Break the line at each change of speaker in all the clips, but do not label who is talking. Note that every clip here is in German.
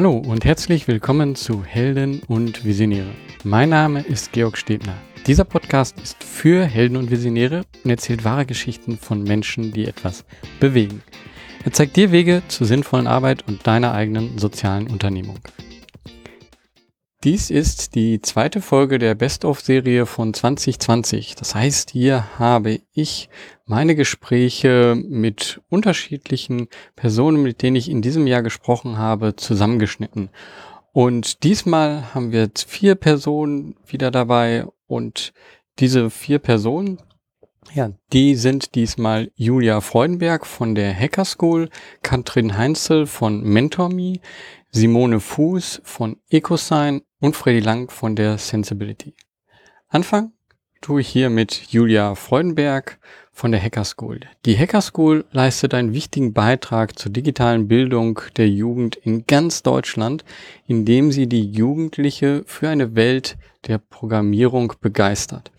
Hallo und herzlich willkommen zu Helden und Visionäre. Mein Name ist Georg Stebner. Dieser Podcast ist für Helden und Visionäre und erzählt wahre Geschichten von Menschen, die etwas bewegen. Er zeigt dir Wege zur sinnvollen Arbeit und deiner eigenen sozialen Unternehmung. Dies ist die zweite Folge der Best-of-Serie von 2020. Das heißt, hier habe ich meine Gespräche mit unterschiedlichen Personen, mit denen ich in diesem Jahr gesprochen habe, zusammengeschnitten. Und diesmal haben wir vier Personen wieder dabei und diese vier Personen, ja, die sind diesmal Julia Freudenberg von der Hacker School, Katrin Heinzel von MentorMe, Simone Fuß von EcoSign und Freddy Lang von der Sensibility. Anfang tue ich hier mit Julia Freudenberg von der Hacker School. Die Hacker School leistet einen wichtigen Beitrag zur digitalen Bildung der Jugend in ganz Deutschland, indem sie die Jugendliche für eine Welt der Programmierung begeistert.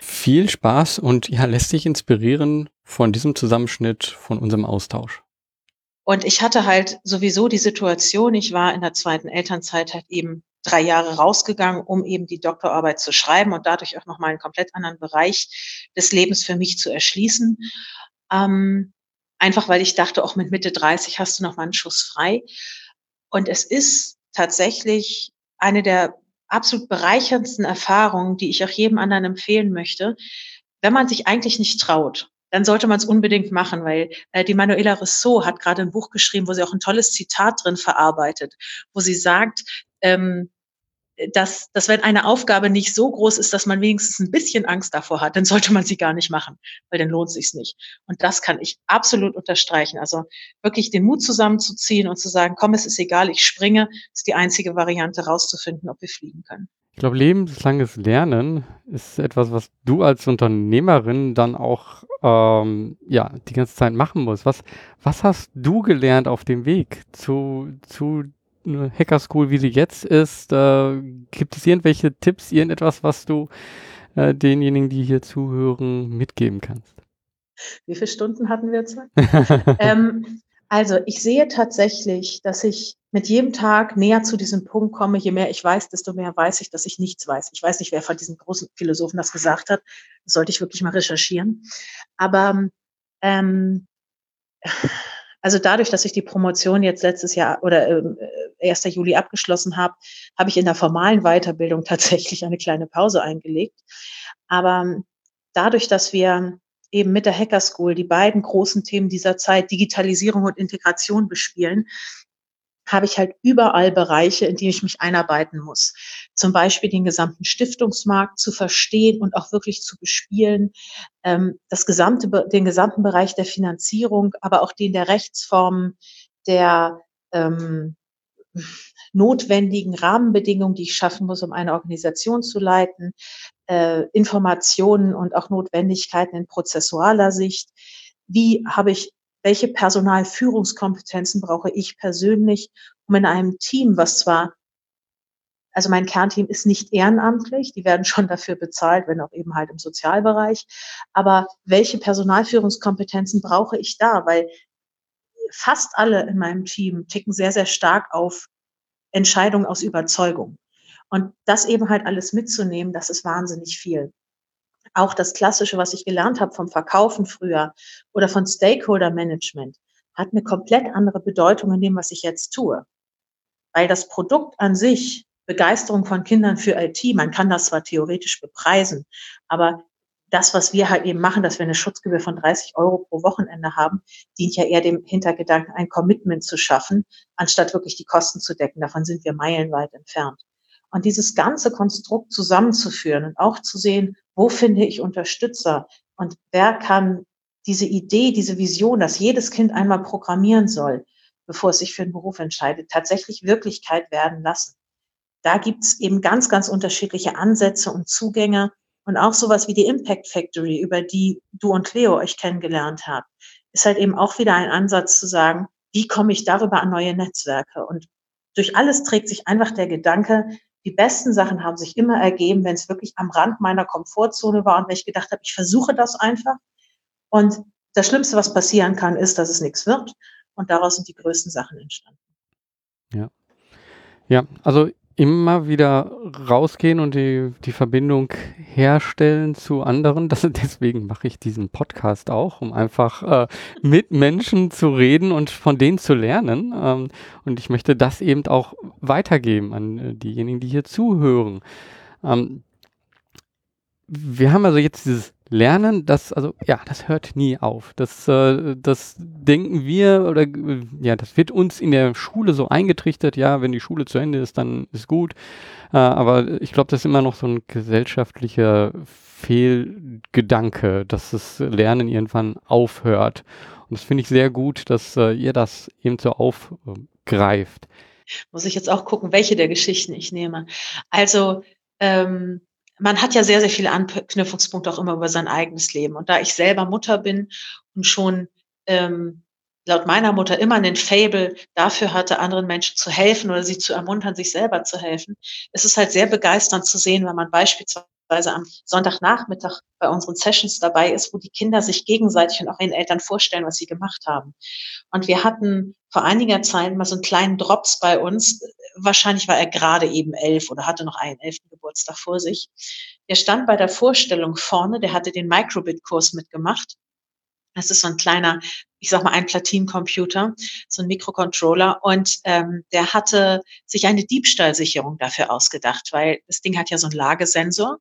Viel Spaß und ja, lässt sich inspirieren von diesem Zusammenschnitt von unserem Austausch.
Und ich hatte halt sowieso die Situation, ich war in der zweiten Elternzeit halt eben drei Jahre rausgegangen, um eben die Doktorarbeit zu schreiben und dadurch auch nochmal einen komplett anderen Bereich des Lebens für mich zu erschließen. Ähm, einfach weil ich dachte, auch mit Mitte 30 hast du noch mal einen Schuss frei. Und es ist tatsächlich eine der absolut bereicherndsten Erfahrungen, die ich auch jedem anderen empfehlen möchte, wenn man sich eigentlich nicht traut dann sollte man es unbedingt machen, weil äh, die Manuela Rousseau hat gerade ein Buch geschrieben, wo sie auch ein tolles Zitat drin verarbeitet, wo sie sagt, ähm, dass, dass wenn eine Aufgabe nicht so groß ist, dass man wenigstens ein bisschen Angst davor hat, dann sollte man sie gar nicht machen, weil dann lohnt sich's nicht. Und das kann ich absolut unterstreichen. Also wirklich den Mut zusammenzuziehen und zu sagen, komm, es ist egal, ich springe, ist die einzige Variante rauszufinden, ob wir fliegen können.
Ich glaube, lebenslanges Lernen ist etwas, was du als Unternehmerin dann auch ähm, ja, die ganze Zeit machen musst. Was, was hast du gelernt auf dem Weg zu, zu einer Hacker School, wie sie jetzt ist? Äh, gibt es irgendwelche Tipps, irgendetwas, was du äh, denjenigen, die hier zuhören, mitgeben kannst?
Wie viele Stunden hatten wir Zeit? ähm, also ich sehe tatsächlich, dass ich mit jedem Tag näher zu diesem Punkt komme. Je mehr ich weiß, desto mehr weiß ich, dass ich nichts weiß. Ich weiß nicht, wer von diesen großen Philosophen das gesagt hat. Das sollte ich wirklich mal recherchieren. Aber ähm, also dadurch, dass ich die Promotion jetzt letztes Jahr oder äh, 1. Juli abgeschlossen habe, habe ich in der formalen Weiterbildung tatsächlich eine kleine Pause eingelegt. Aber dadurch, dass wir eben mit der Hacker School die beiden großen Themen dieser Zeit, Digitalisierung und Integration bespielen, habe ich halt überall Bereiche, in die ich mich einarbeiten muss. Zum Beispiel den gesamten Stiftungsmarkt zu verstehen und auch wirklich zu bespielen, ähm, das gesamte, den gesamten Bereich der Finanzierung, aber auch den der Rechtsformen, der ähm, notwendigen Rahmenbedingungen, die ich schaffen muss, um eine Organisation zu leiten, äh, Informationen und auch Notwendigkeiten in prozessualer Sicht. Wie habe ich, welche Personalführungskompetenzen brauche ich persönlich, um in einem Team, was zwar also mein Kernteam ist nicht ehrenamtlich, die werden schon dafür bezahlt, wenn auch eben halt im Sozialbereich. Aber welche Personalführungskompetenzen brauche ich da? Weil fast alle in meinem Team ticken sehr, sehr stark auf Entscheidungen aus Überzeugung. Und das eben halt alles mitzunehmen, das ist wahnsinnig viel. Auch das Klassische, was ich gelernt habe vom Verkaufen früher oder von Stakeholder Management, hat eine komplett andere Bedeutung in dem, was ich jetzt tue. Weil das Produkt an sich, Begeisterung von Kindern für IT, man kann das zwar theoretisch bepreisen, aber das, was wir halt eben machen, dass wir eine Schutzgebühr von 30 Euro pro Wochenende haben, dient ja eher dem Hintergedanken, ein Commitment zu schaffen, anstatt wirklich die Kosten zu decken. Davon sind wir meilenweit entfernt. Und dieses ganze Konstrukt zusammenzuführen und auch zu sehen, wo finde ich Unterstützer und wer kann diese Idee, diese Vision, dass jedes Kind einmal programmieren soll, bevor es sich für einen Beruf entscheidet, tatsächlich Wirklichkeit werden lassen. Da gibt es eben ganz, ganz unterschiedliche Ansätze und Zugänge. Und auch sowas wie die Impact Factory, über die du und Cleo euch kennengelernt habt, ist halt eben auch wieder ein Ansatz zu sagen, wie komme ich darüber an neue Netzwerke? Und durch alles trägt sich einfach der Gedanke, die besten Sachen haben sich immer ergeben, wenn es wirklich am Rand meiner Komfortzone war und wenn ich gedacht habe, ich versuche das einfach. Und das Schlimmste, was passieren kann, ist, dass es nichts wird. Und daraus sind die größten Sachen entstanden.
Ja. Ja, also immer wieder rausgehen und die, die Verbindung herstellen zu anderen. Das, deswegen mache ich diesen Podcast auch, um einfach äh, mit Menschen zu reden und von denen zu lernen. Ähm, und ich möchte das eben auch weitergeben an äh, diejenigen, die hier zuhören. Ähm, wir haben also jetzt dieses Lernen, das, also ja, das hört nie auf. Das, äh, das denken wir oder ja, das wird uns in der Schule so eingetrichtert, ja, wenn die Schule zu Ende ist, dann ist gut. Äh, aber ich glaube, das ist immer noch so ein gesellschaftlicher Fehlgedanke, dass das Lernen irgendwann aufhört. Und das finde ich sehr gut, dass äh, ihr das eben so aufgreift.
Muss ich jetzt auch gucken, welche der Geschichten ich nehme. Also ähm, man hat ja sehr, sehr viele Anknüpfungspunkte auch immer über sein eigenes Leben. Und da ich selber Mutter bin und schon ähm, laut meiner Mutter immer einen Fable dafür hatte, anderen Menschen zu helfen oder sie zu ermuntern, sich selber zu helfen, ist es halt sehr begeisternd zu sehen, wenn man beispielsweise am Sonntagnachmittag bei unseren Sessions dabei ist, wo die Kinder sich gegenseitig und auch ihren Eltern vorstellen, was sie gemacht haben. Und wir hatten vor einiger Zeit mal so einen kleinen Drops bei uns. Wahrscheinlich war er gerade eben elf oder hatte noch einen elften Geburtstag vor sich. Der stand bei der Vorstellung vorne, der hatte den Microbit-Kurs mitgemacht. Das ist so ein kleiner, ich sag mal, ein Platinencomputer, so ein Mikrocontroller. Und ähm, der hatte sich eine Diebstahlsicherung dafür ausgedacht, weil das Ding hat ja so einen Lagesensor.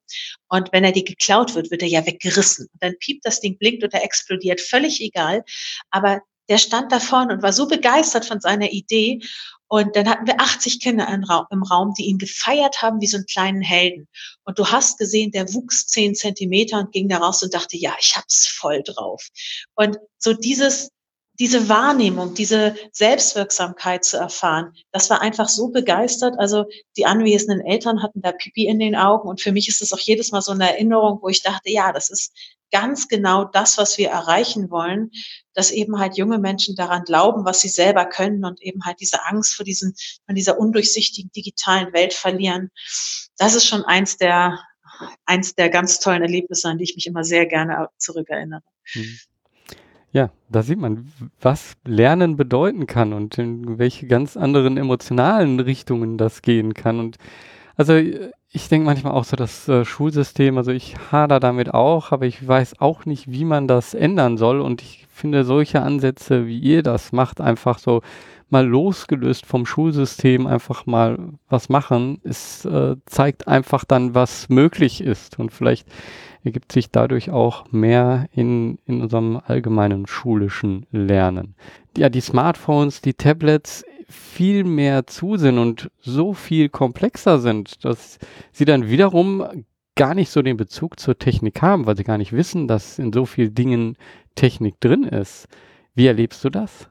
Und wenn er die geklaut wird, wird er ja weggerissen. Und dann piept das Ding, blinkt und er explodiert. Völlig egal. Aber der stand da vorne und war so begeistert von seiner Idee. Und dann hatten wir 80 Kinder im Raum, die ihn gefeiert haben wie so einen kleinen Helden. Und du hast gesehen, der wuchs zehn Zentimeter und ging da raus und dachte, ja, ich hab's voll drauf. Und so dieses, diese Wahrnehmung, diese Selbstwirksamkeit zu erfahren, das war einfach so begeistert. Also die anwesenden Eltern hatten da Pipi in den Augen und für mich ist es auch jedes Mal so eine Erinnerung, wo ich dachte, ja, das ist ganz genau das, was wir erreichen wollen, dass eben halt junge Menschen daran glauben, was sie selber können und eben halt diese Angst vor diesen, von dieser undurchsichtigen digitalen Welt verlieren. Das ist schon eins der, eins der ganz tollen Erlebnisse, an die ich mich immer sehr gerne zurückerinnere.
Hm. Ja, da sieht man, was Lernen bedeuten kann und in welche ganz anderen emotionalen Richtungen das gehen kann. Und also ich denke manchmal auch so, das äh, Schulsystem, also ich hader damit auch, aber ich weiß auch nicht, wie man das ändern soll. Und ich finde solche Ansätze, wie ihr das macht, einfach so mal losgelöst vom Schulsystem einfach mal was machen, es äh, zeigt einfach dann, was möglich ist. Und vielleicht ergibt sich dadurch auch mehr in, in unserem allgemeinen schulischen Lernen. Ja, die Smartphones, die Tablets, viel mehr zu sind und so viel komplexer sind, dass sie dann wiederum gar nicht so den Bezug zur Technik haben, weil sie gar nicht wissen, dass in so vielen Dingen Technik drin ist. Wie erlebst du das?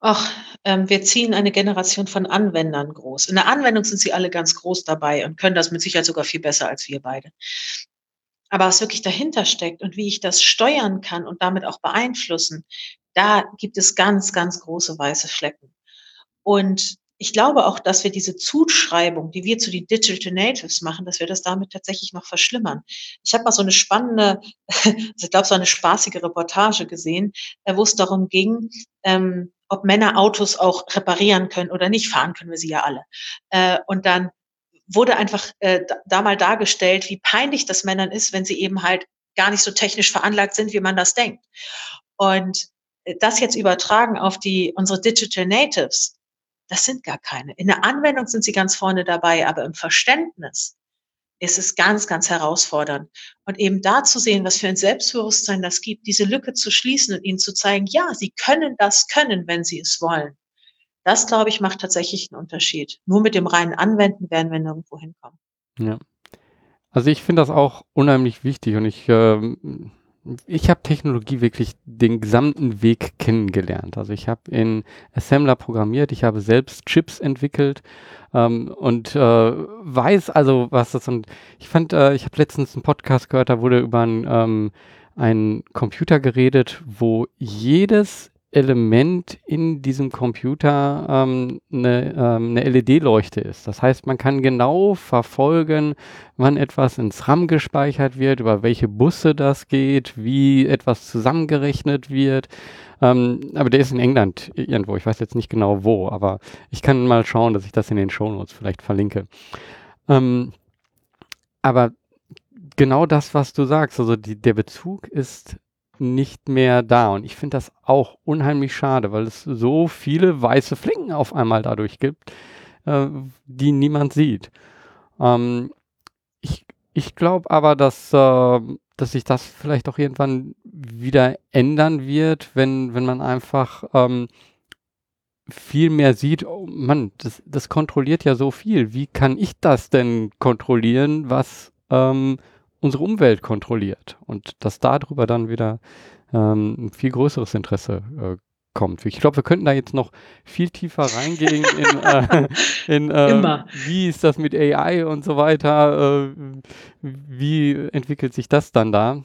Ach, ähm, wir ziehen eine Generation von Anwendern groß. In der Anwendung sind sie alle ganz groß dabei und können das mit Sicherheit sogar viel besser als wir beide. Aber was wirklich dahinter steckt und wie ich das steuern kann und damit auch beeinflussen, da gibt es ganz, ganz große weiße Flecken. Und ich glaube auch, dass wir diese Zuschreibung, die wir zu den Digital Natives machen, dass wir das damit tatsächlich noch verschlimmern. Ich habe mal so eine spannende, also ich glaube, so eine spaßige Reportage gesehen, äh, wo es darum ging, ähm, ob Männer Autos auch reparieren können oder nicht. Fahren können wir sie ja alle. Äh, und dann wurde einfach äh, da mal dargestellt, wie peinlich das Männern ist, wenn sie eben halt gar nicht so technisch veranlagt sind, wie man das denkt. Und das jetzt übertragen auf die unsere Digital Natives, das sind gar keine. In der Anwendung sind sie ganz vorne dabei, aber im Verständnis ist es ganz, ganz herausfordernd. Und eben da zu sehen, was für ein Selbstbewusstsein das gibt, diese Lücke zu schließen und ihnen zu zeigen, ja, sie können das können, wenn sie es wollen. Das, glaube ich, macht tatsächlich einen Unterschied. Nur mit dem reinen Anwenden werden wir nirgendwo hinkommen.
Ja. Also ich finde das auch unheimlich wichtig und ich äh, ich habe Technologie wirklich den gesamten Weg kennengelernt. Also ich habe in Assembler programmiert, ich habe selbst Chips entwickelt ähm, und äh, weiß also, was das und ich fand, äh, ich habe letztens einen Podcast gehört, da wurde über ein, ähm, einen Computer geredet, wo jedes Element in diesem Computer ähm, eine, ähm, eine LED-Leuchte ist. Das heißt, man kann genau verfolgen, wann etwas ins RAM gespeichert wird, über welche Busse das geht, wie etwas zusammengerechnet wird. Ähm, aber der ist in England irgendwo. Ich weiß jetzt nicht genau wo, aber ich kann mal schauen, dass ich das in den Shownotes vielleicht verlinke. Ähm, aber genau das, was du sagst, also die, der Bezug ist nicht mehr da. Und ich finde das auch unheimlich schade, weil es so viele weiße Flecken auf einmal dadurch gibt, äh, die niemand sieht. Ähm, ich ich glaube aber, dass, äh, dass sich das vielleicht auch irgendwann wieder ändern wird, wenn, wenn man einfach ähm, viel mehr sieht, oh Mann, das, das kontrolliert ja so viel. Wie kann ich das denn kontrollieren, was ähm, unsere Umwelt kontrolliert und dass darüber dann wieder ähm, ein viel größeres Interesse äh, kommt. Ich glaube, wir könnten da jetzt noch viel tiefer reingehen in, äh, in äh, wie ist das mit AI und so weiter, äh, wie entwickelt sich das dann da.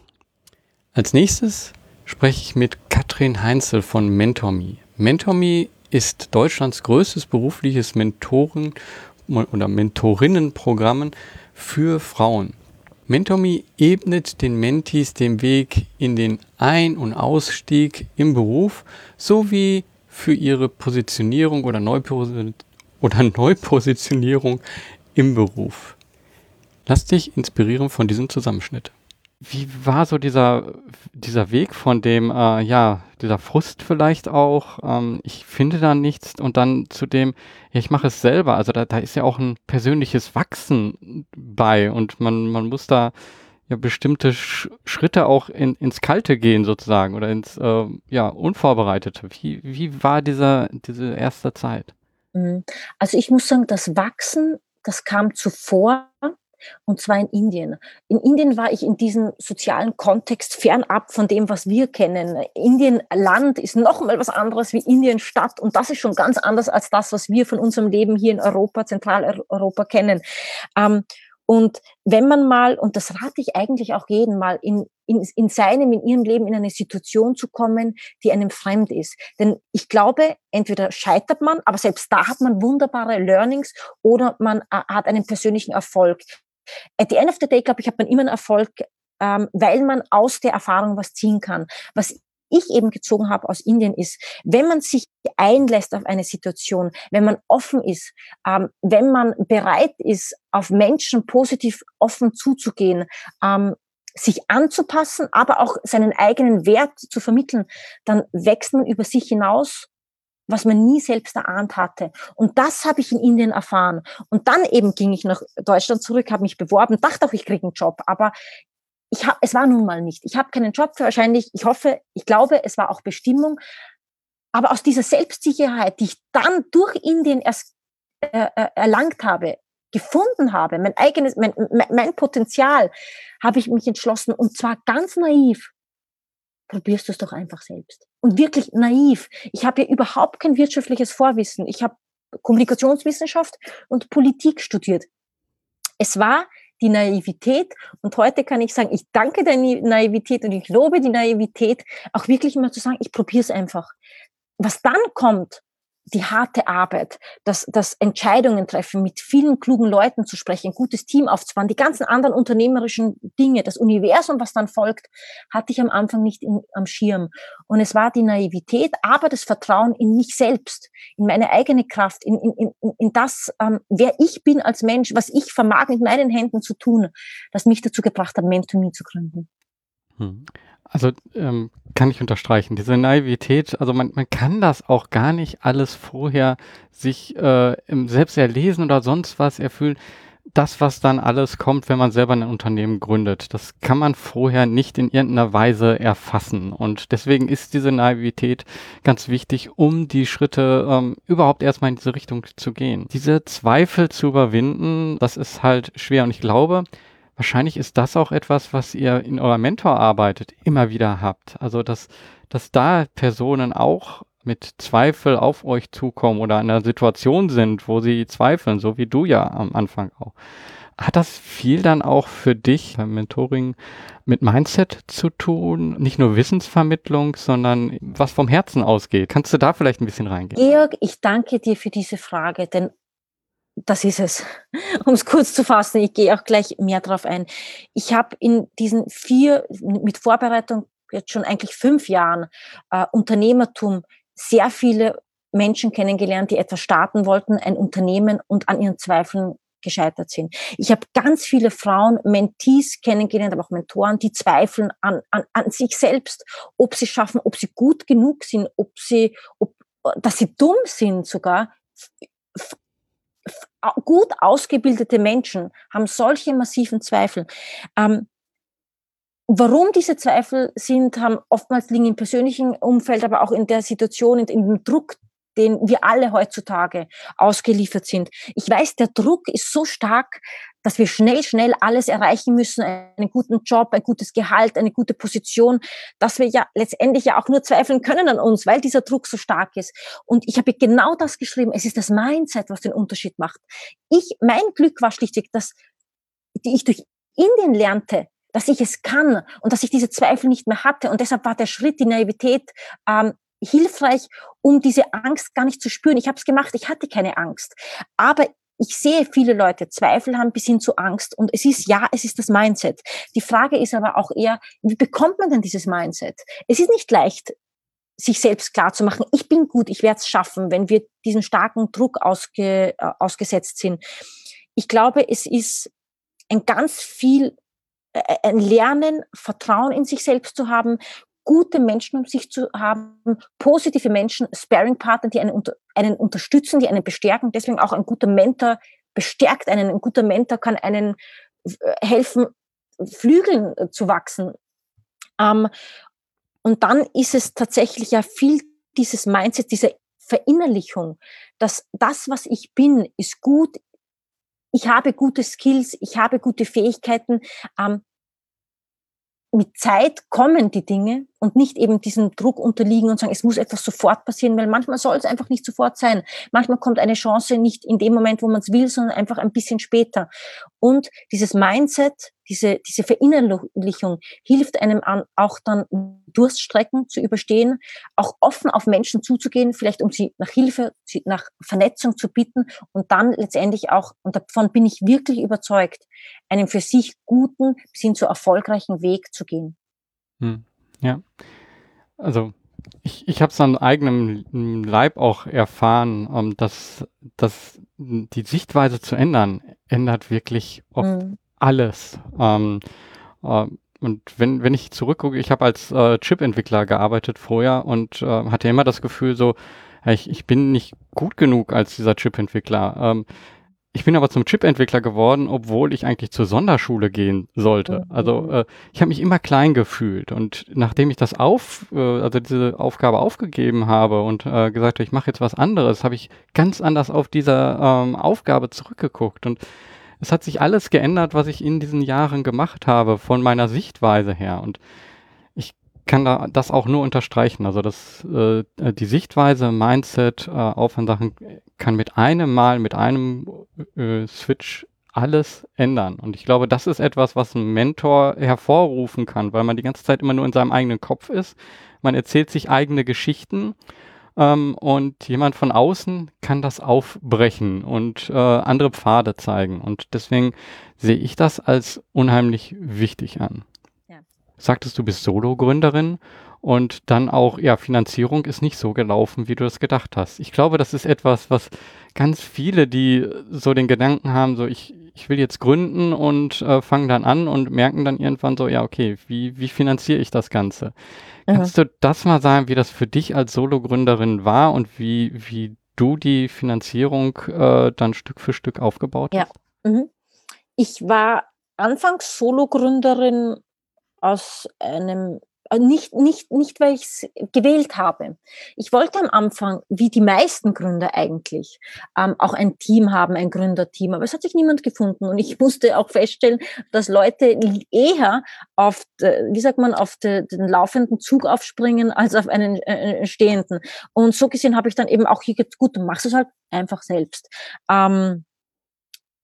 Als nächstes spreche ich mit Katrin Heinzel von MentorMe. MentorMe ist Deutschlands größtes berufliches Mentoren- oder Mentorinnenprogramm für Frauen. MentorMe ebnet den Mentees den Weg in den Ein- und Ausstieg im Beruf sowie für ihre Positionierung oder, Neuposi oder Neupositionierung im Beruf. Lass dich inspirieren von diesem Zusammenschnitt. Wie war so dieser, dieser Weg von dem, äh, ja, dieser Frust vielleicht auch, ähm, ich finde da nichts und dann zu dem, ja, ich mache es selber. Also da, da ist ja auch ein persönliches Wachsen bei und man, man muss da ja bestimmte Sch Schritte auch in, ins Kalte gehen sozusagen oder ins äh, ja, Unvorbereitete. Wie, wie war dieser, diese erste Zeit?
Mhm. Also ich muss sagen, das Wachsen, das kam zuvor und zwar in Indien. In Indien war ich in diesem sozialen Kontext fernab von dem, was wir kennen. Indien Land ist noch mal was anderes wie Indien Stadt und das ist schon ganz anders als das, was wir von unserem Leben hier in Europa, Zentraleuropa kennen. Ähm, und wenn man mal, und das rate ich eigentlich auch jeden mal, in, in, in seinem, in ihrem Leben in eine Situation zu kommen, die einem fremd ist. Denn ich glaube, entweder scheitert man, aber selbst da hat man wunderbare Learnings oder man äh, hat einen persönlichen Erfolg. At the end of the day, glaube ich, hat man immer einen Erfolg, ähm, weil man aus der Erfahrung was ziehen kann. Was ich eben gezogen habe aus Indien ist, wenn man sich einlässt auf eine Situation, wenn man offen ist, ähm, wenn man bereit ist, auf Menschen positiv offen zuzugehen, ähm, sich anzupassen, aber auch seinen eigenen Wert zu vermitteln, dann wächst man über sich hinaus was man nie selbst erahnt hatte. Und das habe ich in Indien erfahren. Und dann eben ging ich nach Deutschland zurück, habe mich beworben, dachte auch, ich kriege einen Job, aber ich hab, es war nun mal nicht. Ich habe keinen Job für wahrscheinlich, ich hoffe, ich glaube, es war auch Bestimmung. Aber aus dieser Selbstsicherheit, die ich dann durch Indien erst äh, äh erlangt habe, gefunden habe, mein eigenes, mein, mein Potenzial, habe ich mich entschlossen und zwar ganz naiv, probierst du es doch einfach selbst. Und wirklich naiv. Ich habe ja überhaupt kein wirtschaftliches Vorwissen. Ich habe Kommunikationswissenschaft und Politik studiert. Es war die Naivität und heute kann ich sagen, ich danke der Naivität und ich lobe die Naivität, auch wirklich mal zu sagen, ich probiere es einfach. Was dann kommt, die harte Arbeit, das, das Entscheidungen treffen, mit vielen klugen Leuten zu sprechen, ein gutes Team aufzubauen, die ganzen anderen unternehmerischen Dinge, das Universum, was dann folgt, hatte ich am Anfang nicht in, am Schirm. Und es war die Naivität, aber das Vertrauen in mich selbst, in meine eigene Kraft, in, in, in, in das, ähm, wer ich bin als Mensch, was ich vermag mit meinen Händen zu tun, das mich dazu gebracht hat, Mentor zu gründen.
Hm. Also ähm, kann ich unterstreichen, diese Naivität, also man, man kann das auch gar nicht alles vorher sich äh, selbst erlesen oder sonst was erfüllen. Das, was dann alles kommt, wenn man selber ein Unternehmen gründet, das kann man vorher nicht in irgendeiner Weise erfassen. Und deswegen ist diese Naivität ganz wichtig, um die Schritte ähm, überhaupt erstmal in diese Richtung zu gehen. Diese Zweifel zu überwinden, das ist halt schwer. Und ich glaube, wahrscheinlich ist das auch etwas, was ihr in eurer Mentorarbeit immer wieder habt. Also, dass, dass da Personen auch mit Zweifel auf euch zukommen oder in einer Situation sind, wo sie zweifeln, so wie du ja am Anfang auch. Hat das viel dann auch für dich beim Mentoring mit Mindset zu tun? Nicht nur Wissensvermittlung, sondern was vom Herzen ausgeht. Kannst du da vielleicht ein bisschen reingehen?
Georg, ich danke dir für diese Frage, denn das ist es. Um es kurz zu fassen, ich gehe auch gleich mehr drauf ein. Ich habe in diesen vier, mit Vorbereitung jetzt schon eigentlich fünf Jahren äh, Unternehmertum sehr viele Menschen kennengelernt, die etwas starten wollten, ein Unternehmen und an ihren Zweifeln gescheitert sind. Ich habe ganz viele Frauen, Mentees kennengelernt, aber auch Mentoren, die zweifeln an, an, an sich selbst, ob sie schaffen, ob sie gut genug sind, ob sie, ob, dass sie dumm sind sogar. Gut ausgebildete Menschen haben solche massiven Zweifel. Ähm, Warum diese Zweifel sind, haben oftmals liegen im persönlichen Umfeld, aber auch in der Situation, in, dem Druck, den wir alle heutzutage ausgeliefert sind. Ich weiß, der Druck ist so stark, dass wir schnell, schnell alles erreichen müssen, einen guten Job, ein gutes Gehalt, eine gute Position, dass wir ja letztendlich ja auch nur zweifeln können an uns, weil dieser Druck so stark ist. Und ich habe genau das geschrieben. Es ist das Mindset, was den Unterschied macht. Ich, mein Glück war schlichtweg, dass die ich durch Indien lernte, dass ich es kann und dass ich diese Zweifel nicht mehr hatte. Und deshalb war der Schritt, die Naivität, ähm, hilfreich, um diese Angst gar nicht zu spüren. Ich habe es gemacht, ich hatte keine Angst. Aber ich sehe viele Leute Zweifel haben bis hin zu Angst und es ist ja, es ist das Mindset. Die Frage ist aber auch eher, wie bekommt man denn dieses Mindset? Es ist nicht leicht, sich selbst klar zu machen, ich bin gut, ich werde es schaffen, wenn wir diesen starken Druck ausge, äh, ausgesetzt sind. Ich glaube, es ist ein ganz viel äh, ein Lernen, Vertrauen in sich selbst zu haben, gute Menschen um sich zu haben, positive Menschen, Sparing-Partner, die einen, einen unterstützen, die einen bestärken. Deswegen auch ein guter Mentor bestärkt einen. Ein guter Mentor kann einen äh, helfen, Flügeln äh, zu wachsen. Ähm, und dann ist es tatsächlich ja viel dieses Mindset, diese Verinnerlichung, dass das, was ich bin, ist gut. Ich habe gute Skills, ich habe gute Fähigkeiten. Ähm, mit Zeit kommen die Dinge und nicht eben diesem Druck unterliegen und sagen, es muss etwas sofort passieren, weil manchmal soll es einfach nicht sofort sein. Manchmal kommt eine Chance nicht in dem Moment, wo man es will, sondern einfach ein bisschen später. Und dieses Mindset, diese, diese Verinnerlichung hilft einem an, auch dann Durststrecken zu überstehen, auch offen auf Menschen zuzugehen, vielleicht um sie nach Hilfe, nach Vernetzung zu bitten und dann letztendlich auch, und davon bin ich wirklich überzeugt, einen für sich guten bis hin zu erfolgreichen Weg zu gehen.
Hm. Ja. Also ich, ich habe es an eigenem Leib auch erfahren, um, ähm, dass, dass die Sichtweise zu ändern, ändert wirklich oft mhm. Alles. Ähm, äh, und wenn, wenn ich zurückgucke, ich habe als äh, Chip-Entwickler gearbeitet vorher und äh, hatte immer das Gefühl so, ich, ich bin nicht gut genug als dieser Chip-Entwickler. Ähm, ich bin aber zum Chip-Entwickler geworden, obwohl ich eigentlich zur Sonderschule gehen sollte. Mhm. Also äh, ich habe mich immer klein gefühlt und nachdem ich das auf, äh, also diese Aufgabe aufgegeben habe und äh, gesagt habe, ich mache jetzt was anderes, habe ich ganz anders auf diese ähm, Aufgabe zurückgeguckt und es hat sich alles geändert, was ich in diesen Jahren gemacht habe, von meiner Sichtweise her und kann da das auch nur unterstreichen. Also das, äh, die Sichtweise, Mindset äh, auf kann mit einem Mal, mit einem äh, Switch alles ändern. Und ich glaube, das ist etwas, was ein Mentor hervorrufen kann, weil man die ganze Zeit immer nur in seinem eigenen Kopf ist. Man erzählt sich eigene Geschichten ähm, und jemand von außen kann das aufbrechen und äh, andere Pfade zeigen. Und deswegen sehe ich das als unheimlich wichtig an sagtest, du bist Solo-Gründerin und dann auch, ja, Finanzierung ist nicht so gelaufen, wie du das gedacht hast. Ich glaube, das ist etwas, was ganz viele, die so den Gedanken haben, so ich, ich will jetzt gründen und äh, fangen dann an und merken dann irgendwann so, ja, okay, wie, wie finanziere ich das Ganze? Mhm. Kannst du das mal sagen, wie das für dich als Solo-Gründerin war und wie, wie du die Finanzierung äh, dann Stück für Stück aufgebaut
hast? Ja. Mhm. Ich war anfangs Solo-Gründerin aus einem nicht, nicht, nicht, weil ich es gewählt habe. Ich wollte am Anfang, wie die meisten Gründer eigentlich, ähm, auch ein Team haben, ein Gründerteam, aber es hat sich niemand gefunden. Und ich musste auch feststellen, dass Leute eher auf, wie sagt man, auf de, den laufenden Zug aufspringen, als auf einen äh, stehenden. Und so gesehen habe ich dann eben auch hier gut, du machst es halt einfach selbst. Ähm,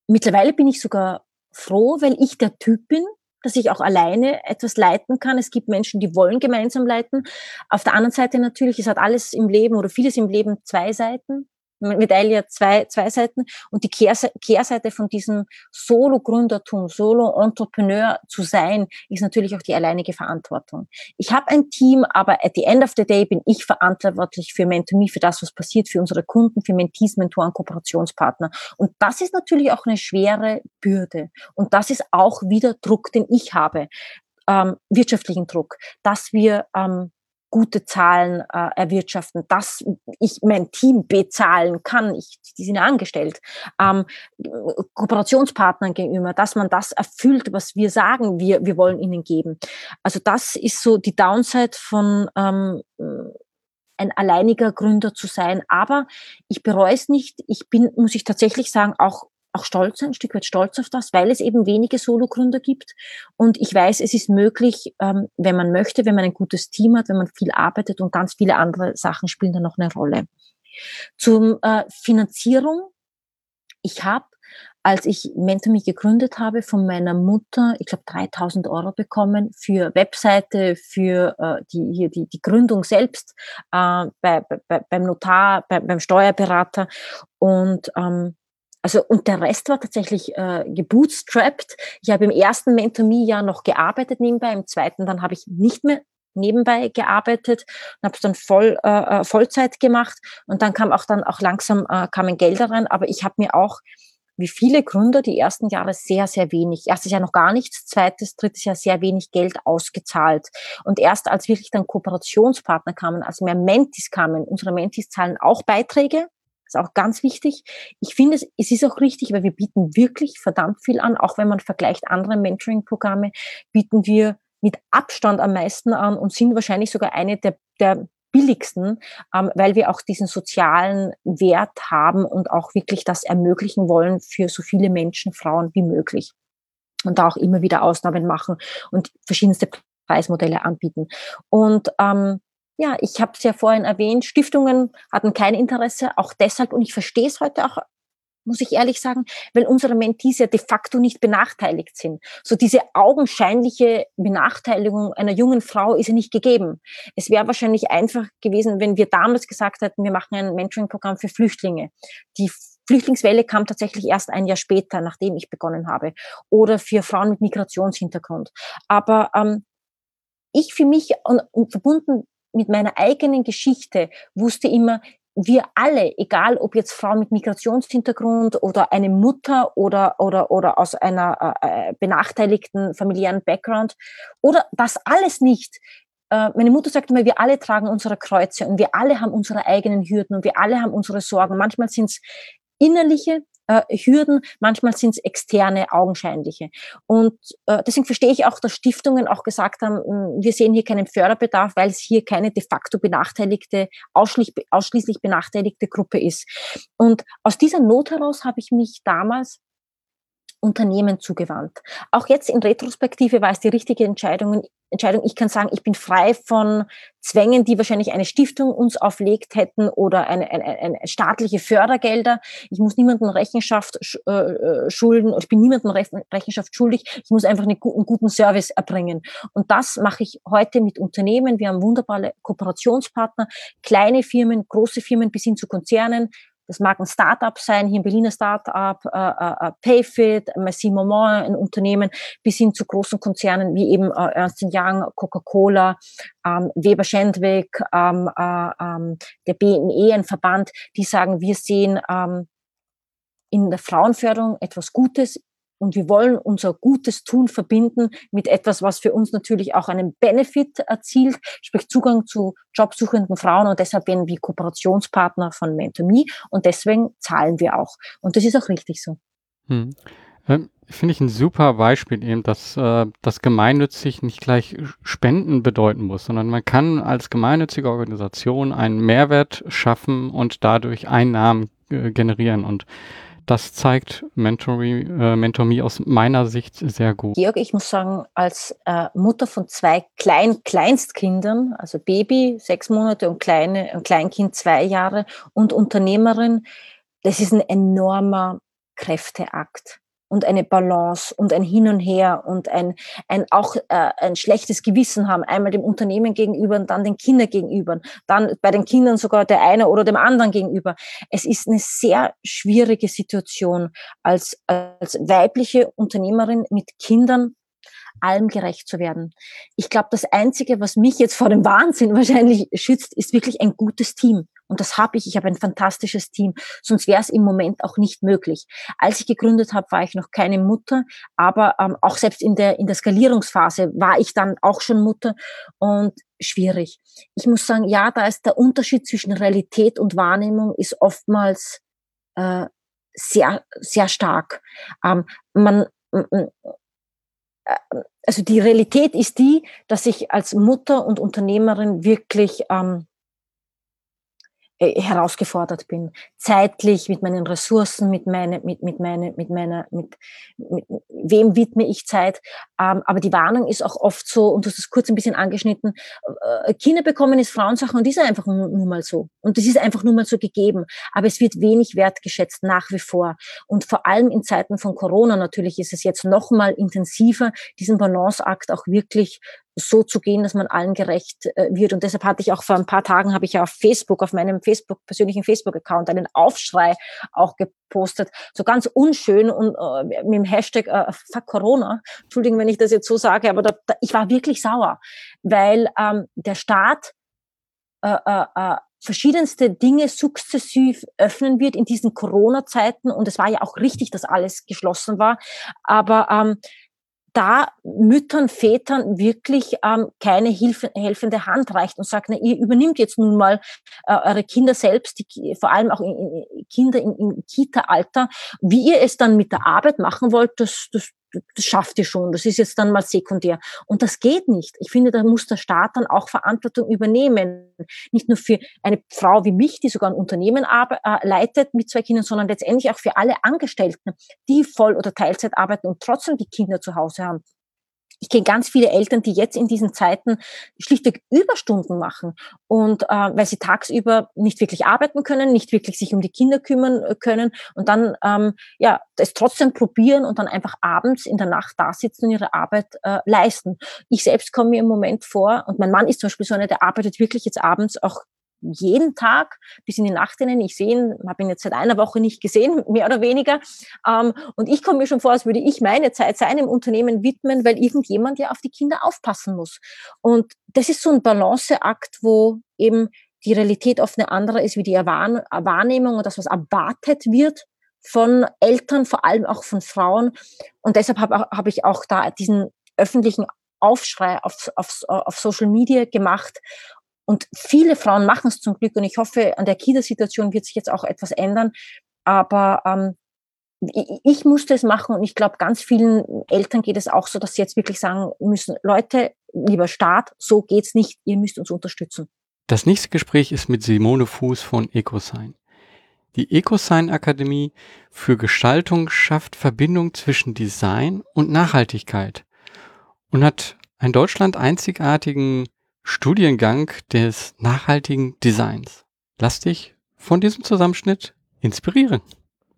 mittlerweile bin ich sogar froh, weil ich der Typ bin, dass ich auch alleine etwas leiten kann. Es gibt Menschen, die wollen gemeinsam leiten. Auf der anderen Seite natürlich, es hat alles im Leben oder vieles im Leben zwei Seiten. Medaille ja zwei, zwei Seiten. Und die Kehrseite von diesem Solo-Gründertum, Solo-Entrepreneur zu sein, ist natürlich auch die alleinige Verantwortung. Ich habe ein Team, aber at the end of the day bin ich verantwortlich für Mentoring, für das, was passiert, für unsere Kunden, für Mentees, Mentoren, Kooperationspartner. Und das ist natürlich auch eine schwere Bürde. Und das ist auch wieder Druck, den ich habe. Ähm, wirtschaftlichen Druck, dass wir ähm, gute Zahlen äh, erwirtschaften, dass ich mein Team bezahlen kann, ich, die sind angestellt, ähm, Kooperationspartnern gegenüber, dass man das erfüllt, was wir sagen, wir, wir wollen ihnen geben. Also das ist so die Downside von ähm, ein alleiniger Gründer zu sein. Aber ich bereue es nicht. Ich bin, muss ich tatsächlich sagen, auch auch stolz, ein Stück weit stolz auf das, weil es eben wenige Solo-Gründer gibt. Und ich weiß, es ist möglich, ähm, wenn man möchte, wenn man ein gutes Team hat, wenn man viel arbeitet und ganz viele andere Sachen spielen da noch eine Rolle. Zum äh, Finanzierung. Ich habe als ich MentorMe gegründet habe, von meiner Mutter, ich glaube, 3000 Euro bekommen für Webseite, für äh, die, hier die, die Gründung selbst, äh, bei, bei, beim Notar, bei, beim Steuerberater. Und ähm, also und der Rest war tatsächlich äh, gebootstrapped. Ich habe im ersten Mentor-Me-Jahr noch gearbeitet nebenbei, im zweiten dann habe ich nicht mehr nebenbei gearbeitet und habe es dann voll äh, äh, Vollzeit gemacht und dann kam auch dann auch langsam äh, kamen Gelder rein, aber ich habe mir auch wie viele Gründer die ersten Jahre sehr, sehr wenig. Erstes Jahr noch gar nichts, zweites, drittes Jahr sehr wenig Geld ausgezahlt. Und erst als wirklich dann Kooperationspartner kamen, als mehr Mentis kamen, unsere Mentis zahlen auch Beiträge, ist auch ganz wichtig. Ich finde, es, es ist auch richtig, weil wir bieten wirklich verdammt viel an. Auch wenn man vergleicht andere Mentoring-Programme, bieten wir mit Abstand am meisten an und sind wahrscheinlich sogar eine der, der billigsten, ähm, weil wir auch diesen sozialen Wert haben und auch wirklich das ermöglichen wollen für so viele Menschen, Frauen wie möglich. Und da auch immer wieder Ausnahmen machen und verschiedenste Preismodelle anbieten. Und ähm, ja, ich habe es ja vorhin erwähnt, Stiftungen hatten kein Interesse, auch deshalb, und ich verstehe es heute auch, muss ich ehrlich sagen, weil unsere Mentees ja de facto nicht benachteiligt sind. So diese augenscheinliche Benachteiligung einer jungen Frau ist ja nicht gegeben. Es wäre wahrscheinlich einfach gewesen, wenn wir damals gesagt hätten, wir machen ein Mentoring-Programm für Flüchtlinge. Die Flüchtlingswelle kam tatsächlich erst ein Jahr später, nachdem ich begonnen habe. Oder für Frauen mit Migrationshintergrund. Aber ähm, ich für mich und, und verbunden mit meiner eigenen Geschichte wusste immer, wir alle, egal ob jetzt Frau mit Migrationshintergrund oder eine Mutter oder, oder, oder aus einer äh, äh, benachteiligten familiären Background oder das alles nicht. Äh, meine Mutter sagt immer, wir alle tragen unsere Kreuze und wir alle haben unsere eigenen Hürden und wir alle haben unsere Sorgen. Manchmal sind es innerliche, äh, Hürden, manchmal sind es externe, augenscheinliche. Und äh, deswegen verstehe ich auch, dass Stiftungen auch gesagt haben, hm, wir sehen hier keinen Förderbedarf, weil es hier keine de facto benachteiligte, ausschließlich, ausschließlich benachteiligte Gruppe ist. Und aus dieser Not heraus habe ich mich damals Unternehmen zugewandt. Auch jetzt in Retrospektive war es die richtige Entscheidung. Entscheidung. Ich kann sagen, ich bin frei von Zwängen, die wahrscheinlich eine Stiftung uns auflegt hätten oder eine, eine, eine staatliche Fördergelder. Ich muss niemandem Rechenschaft äh, äh, schulden ich bin niemandem Rechenschaft schuldig. Ich muss einfach einen guten Service erbringen. Und das mache ich heute mit Unternehmen. Wir haben wunderbare Kooperationspartner, kleine Firmen, große Firmen bis hin zu Konzernen, das mag ein Startup sein, hier ein Berliner Startup, äh, äh, äh Payfit, Merci Moment, ein Unternehmen, bis hin zu großen Konzernen wie eben äh, Ernst Young, Coca-Cola, ähm, Weber Schendwick, ähm, äh, ähm, der BME, ein Verband, die sagen, wir sehen ähm, in der Frauenförderung etwas Gutes, und wir wollen unser gutes Tun verbinden mit etwas, was für uns natürlich auch einen Benefit erzielt, sprich Zugang zu jobsuchenden Frauen. Und deshalb werden wir Kooperationspartner von MentorMe und deswegen zahlen wir auch. Und das ist auch richtig so.
Hm. Ähm, Finde ich ein super Beispiel eben, dass äh, das gemeinnützig nicht gleich Spenden bedeuten muss, sondern man kann als gemeinnützige Organisation einen Mehrwert schaffen und dadurch Einnahmen äh, generieren. Und das zeigt Mentory, äh, MentorMe aus meiner Sicht sehr gut.
Georg, ich muss sagen, als äh, Mutter von zwei Klein Kleinstkindern, also Baby sechs Monate und kleine und Kleinkind zwei Jahre und Unternehmerin, das ist ein enormer Kräfteakt. Und eine Balance und ein Hin und Her und ein, ein auch äh, ein schlechtes Gewissen haben, einmal dem Unternehmen gegenüber und dann den Kindern gegenüber, dann bei den Kindern sogar der eine oder dem anderen gegenüber. Es ist eine sehr schwierige Situation als, als weibliche Unternehmerin mit Kindern allem gerecht zu werden. Ich glaube, das Einzige, was mich jetzt vor dem Wahnsinn wahrscheinlich schützt, ist wirklich ein gutes Team. Und das habe ich. Ich habe ein fantastisches Team. Sonst wäre es im Moment auch nicht möglich. Als ich gegründet habe, war ich noch keine Mutter, aber ähm, auch selbst in der, in der Skalierungsphase war ich dann auch schon Mutter und schwierig. Ich muss sagen, ja, da ist der Unterschied zwischen Realität und Wahrnehmung ist oftmals äh, sehr, sehr stark. Ähm, man, also die Realität ist die, dass ich als Mutter und Unternehmerin wirklich ähm, äh, herausgefordert bin. Zeitlich, mit meinen Ressourcen, mit meine, mit, mit meine, mit meiner, mit, mit wem widme ich Zeit. Ähm, aber die Warnung ist auch oft so, und du hast es kurz ein bisschen angeschnitten, äh, Kinder bekommen ist Frauensache und ist einfach nur, nur mal so. Und das ist einfach nur mal so gegeben. Aber es wird wenig wertgeschätzt, nach wie vor. Und vor allem in Zeiten von Corona natürlich ist es jetzt noch mal intensiver, diesen Balanceakt auch wirklich so zu gehen, dass man allen gerecht äh, wird. Und deshalb hatte ich auch vor ein paar Tagen, habe ich ja auf Facebook, auf meinem Facebook, persönlichen Facebook-Account einen Aufschrei auch gepostet. So ganz unschön und äh, mit dem Hashtag äh, Fuck Corona. Entschuldigen, wenn ich das jetzt so sage, aber da, da, ich war wirklich sauer, weil ähm, der Staat äh, äh, äh, verschiedenste Dinge sukzessiv öffnen wird in diesen Corona-Zeiten. Und es war ja auch richtig, dass alles geschlossen war. Aber ähm, da Müttern, Vätern wirklich ähm, keine Hilfe, helfende Hand reicht und sagt, na, ihr übernimmt jetzt nun mal äh, eure Kinder selbst, die, vor allem auch in, in Kinder im, im Kita-Alter. Wie ihr es dann mit der Arbeit machen wollt, das, das, das schafft ihr schon. Das ist jetzt dann mal sekundär. Und das geht nicht. Ich finde, da muss der Staat dann auch Verantwortung übernehmen. Nicht nur für eine Frau wie mich, die sogar ein Unternehmen äh, leitet mit zwei Kindern, sondern letztendlich auch für alle Angestellten, die Voll- oder Teilzeit arbeiten und trotzdem die Kinder zu Hause haben ich kenne ganz viele Eltern, die jetzt in diesen Zeiten schlichtweg Überstunden machen und äh, weil sie tagsüber nicht wirklich arbeiten können, nicht wirklich sich um die Kinder kümmern äh, können und dann ähm, ja es trotzdem probieren und dann einfach abends in der Nacht da sitzen und ihre Arbeit äh, leisten. Ich selbst komme mir im Moment vor und mein Mann ist zum Beispiel so einer, der arbeitet wirklich jetzt abends auch jeden Tag bis in die Nacht hinein. Ich sehe ihn, habe ihn jetzt seit einer Woche nicht gesehen, mehr oder weniger. Ähm, und ich komme mir schon vor, als würde ich meine Zeit seinem Unternehmen widmen, weil irgendjemand ja auf die Kinder aufpassen muss. Und das ist so ein Balanceakt, wo eben die Realität oft eine andere ist wie die Wahrnehmung und das, was erwartet wird von Eltern, vor allem auch von Frauen. Und deshalb habe hab ich auch da diesen öffentlichen Aufschrei auf, auf, auf Social Media gemacht und viele Frauen machen es zum Glück und ich hoffe, an der Kita-Situation wird sich jetzt auch etwas ändern. Aber ähm, ich, musste es machen und ich glaube, ganz vielen Eltern geht es auch so, dass sie jetzt wirklich sagen müssen, Leute, lieber Staat, so geht's nicht, ihr müsst uns unterstützen.
Das nächste Gespräch ist mit Simone Fuß von EcoSign. Die EcoSign Akademie für Gestaltung schafft Verbindung zwischen Design und Nachhaltigkeit und hat einen Deutschland einzigartigen Studiengang des nachhaltigen Designs. Lass dich von diesem Zusammenschnitt inspirieren.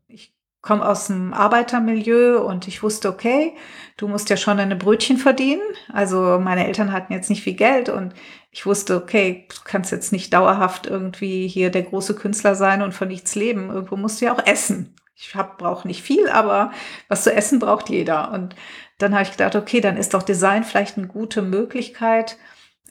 Ich komme aus dem Arbeitermilieu und ich wusste, okay, du musst ja schon deine Brötchen verdienen. Also meine Eltern hatten jetzt nicht viel Geld und ich wusste, okay, du kannst jetzt nicht dauerhaft irgendwie hier der große Künstler sein und von nichts leben. Irgendwo musst du ja auch essen. Ich brauche nicht viel, aber was zu essen braucht jeder. Und dann habe ich gedacht, okay, dann ist doch Design vielleicht eine gute Möglichkeit,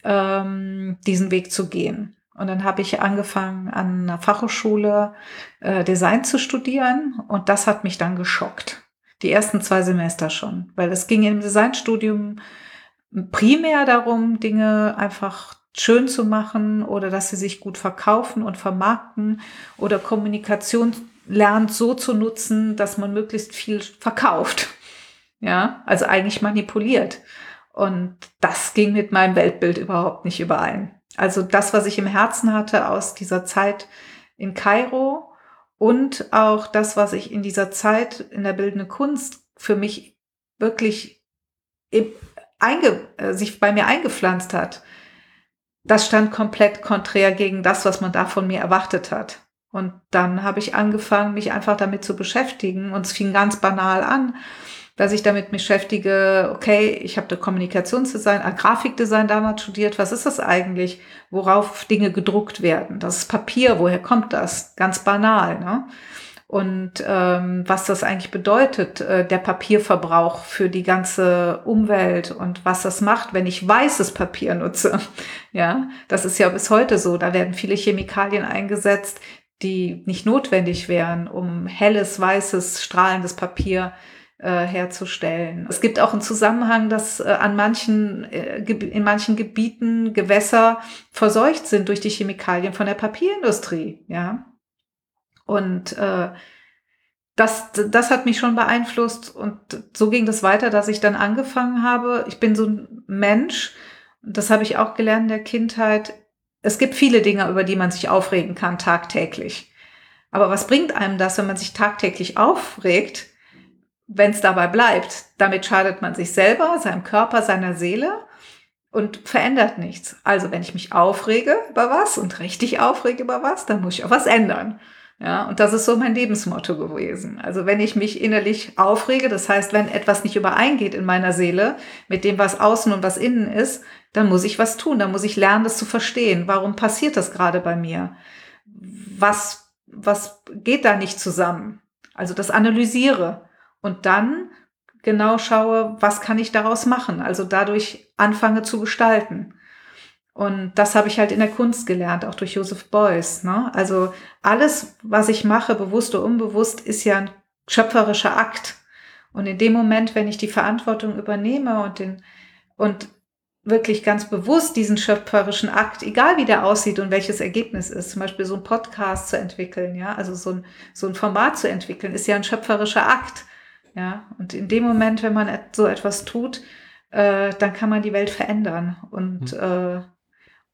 ähm, diesen Weg zu gehen. Und dann habe ich angefangen, an einer Fachhochschule äh, Design zu studieren und das hat mich dann geschockt. Die ersten zwei Semester schon, weil es ging im Designstudium primär darum, Dinge einfach schön zu machen oder dass sie sich gut verkaufen und vermarkten oder Kommunikation lernt so zu nutzen, dass man möglichst viel verkauft. Ja, also eigentlich manipuliert. Und das ging mit meinem Weltbild überhaupt nicht überein. Also das, was ich im Herzen hatte aus dieser Zeit in Kairo und auch das, was ich in dieser Zeit in der bildenden Kunst für mich wirklich einge, äh, sich bei mir eingepflanzt hat, das stand komplett konträr gegen das, was man da von mir erwartet hat. Und dann habe ich angefangen, mich einfach damit zu beschäftigen. Und es fing ganz banal an, dass ich damit beschäftige, okay, ich habe Kommunikationsdesign, äh, Grafikdesign damals studiert. Was ist das eigentlich? Worauf Dinge gedruckt werden? Das ist Papier, woher kommt das? Ganz banal. Ne? Und ähm, was das eigentlich bedeutet, äh, der Papierverbrauch für die ganze Umwelt und was das macht, wenn ich weißes Papier nutze. Ja, das ist ja bis heute so. Da werden viele Chemikalien eingesetzt, die nicht notwendig wären, um helles, weißes, strahlendes Papier äh, herzustellen. Es gibt auch einen Zusammenhang, dass äh, an manchen, äh, in manchen Gebieten Gewässer verseucht sind durch die Chemikalien von der Papierindustrie, ja. Und äh, das, das hat mich schon beeinflusst und so ging das weiter, dass ich dann angefangen habe. Ich bin so ein Mensch, das habe ich auch gelernt in der Kindheit, es gibt viele Dinge, über die man sich aufregen kann tagtäglich. Aber was bringt einem das, wenn man sich tagtäglich aufregt, wenn es dabei bleibt? Damit schadet man sich selber, seinem Körper, seiner Seele und verändert nichts. Also wenn ich mich aufrege über was und richtig aufrege über was, dann muss ich auch was ändern. Ja, und das ist so mein Lebensmotto gewesen. Also wenn ich mich innerlich aufrege, das heißt, wenn etwas nicht übereingeht in meiner Seele mit dem, was außen und was innen ist, dann muss ich was tun, dann muss ich lernen, das zu verstehen. Warum passiert das gerade bei mir? Was, was geht da nicht zusammen? Also das analysiere und dann genau schaue, was kann ich daraus machen? Also dadurch anfange zu gestalten. Und das habe ich halt in der Kunst gelernt, auch durch Joseph Beuys. Ne? Also alles, was ich mache, bewusst oder unbewusst, ist ja ein schöpferischer Akt. Und in dem Moment, wenn ich die Verantwortung übernehme und den, und wirklich ganz bewusst diesen schöpferischen Akt, egal wie der aussieht und welches Ergebnis ist, zum Beispiel so ein Podcast zu entwickeln, ja, also so ein, so ein Format zu entwickeln, ist ja ein schöpferischer Akt, ja. Und in dem Moment, wenn man so etwas tut, äh, dann kann man die Welt verändern und, mhm. äh,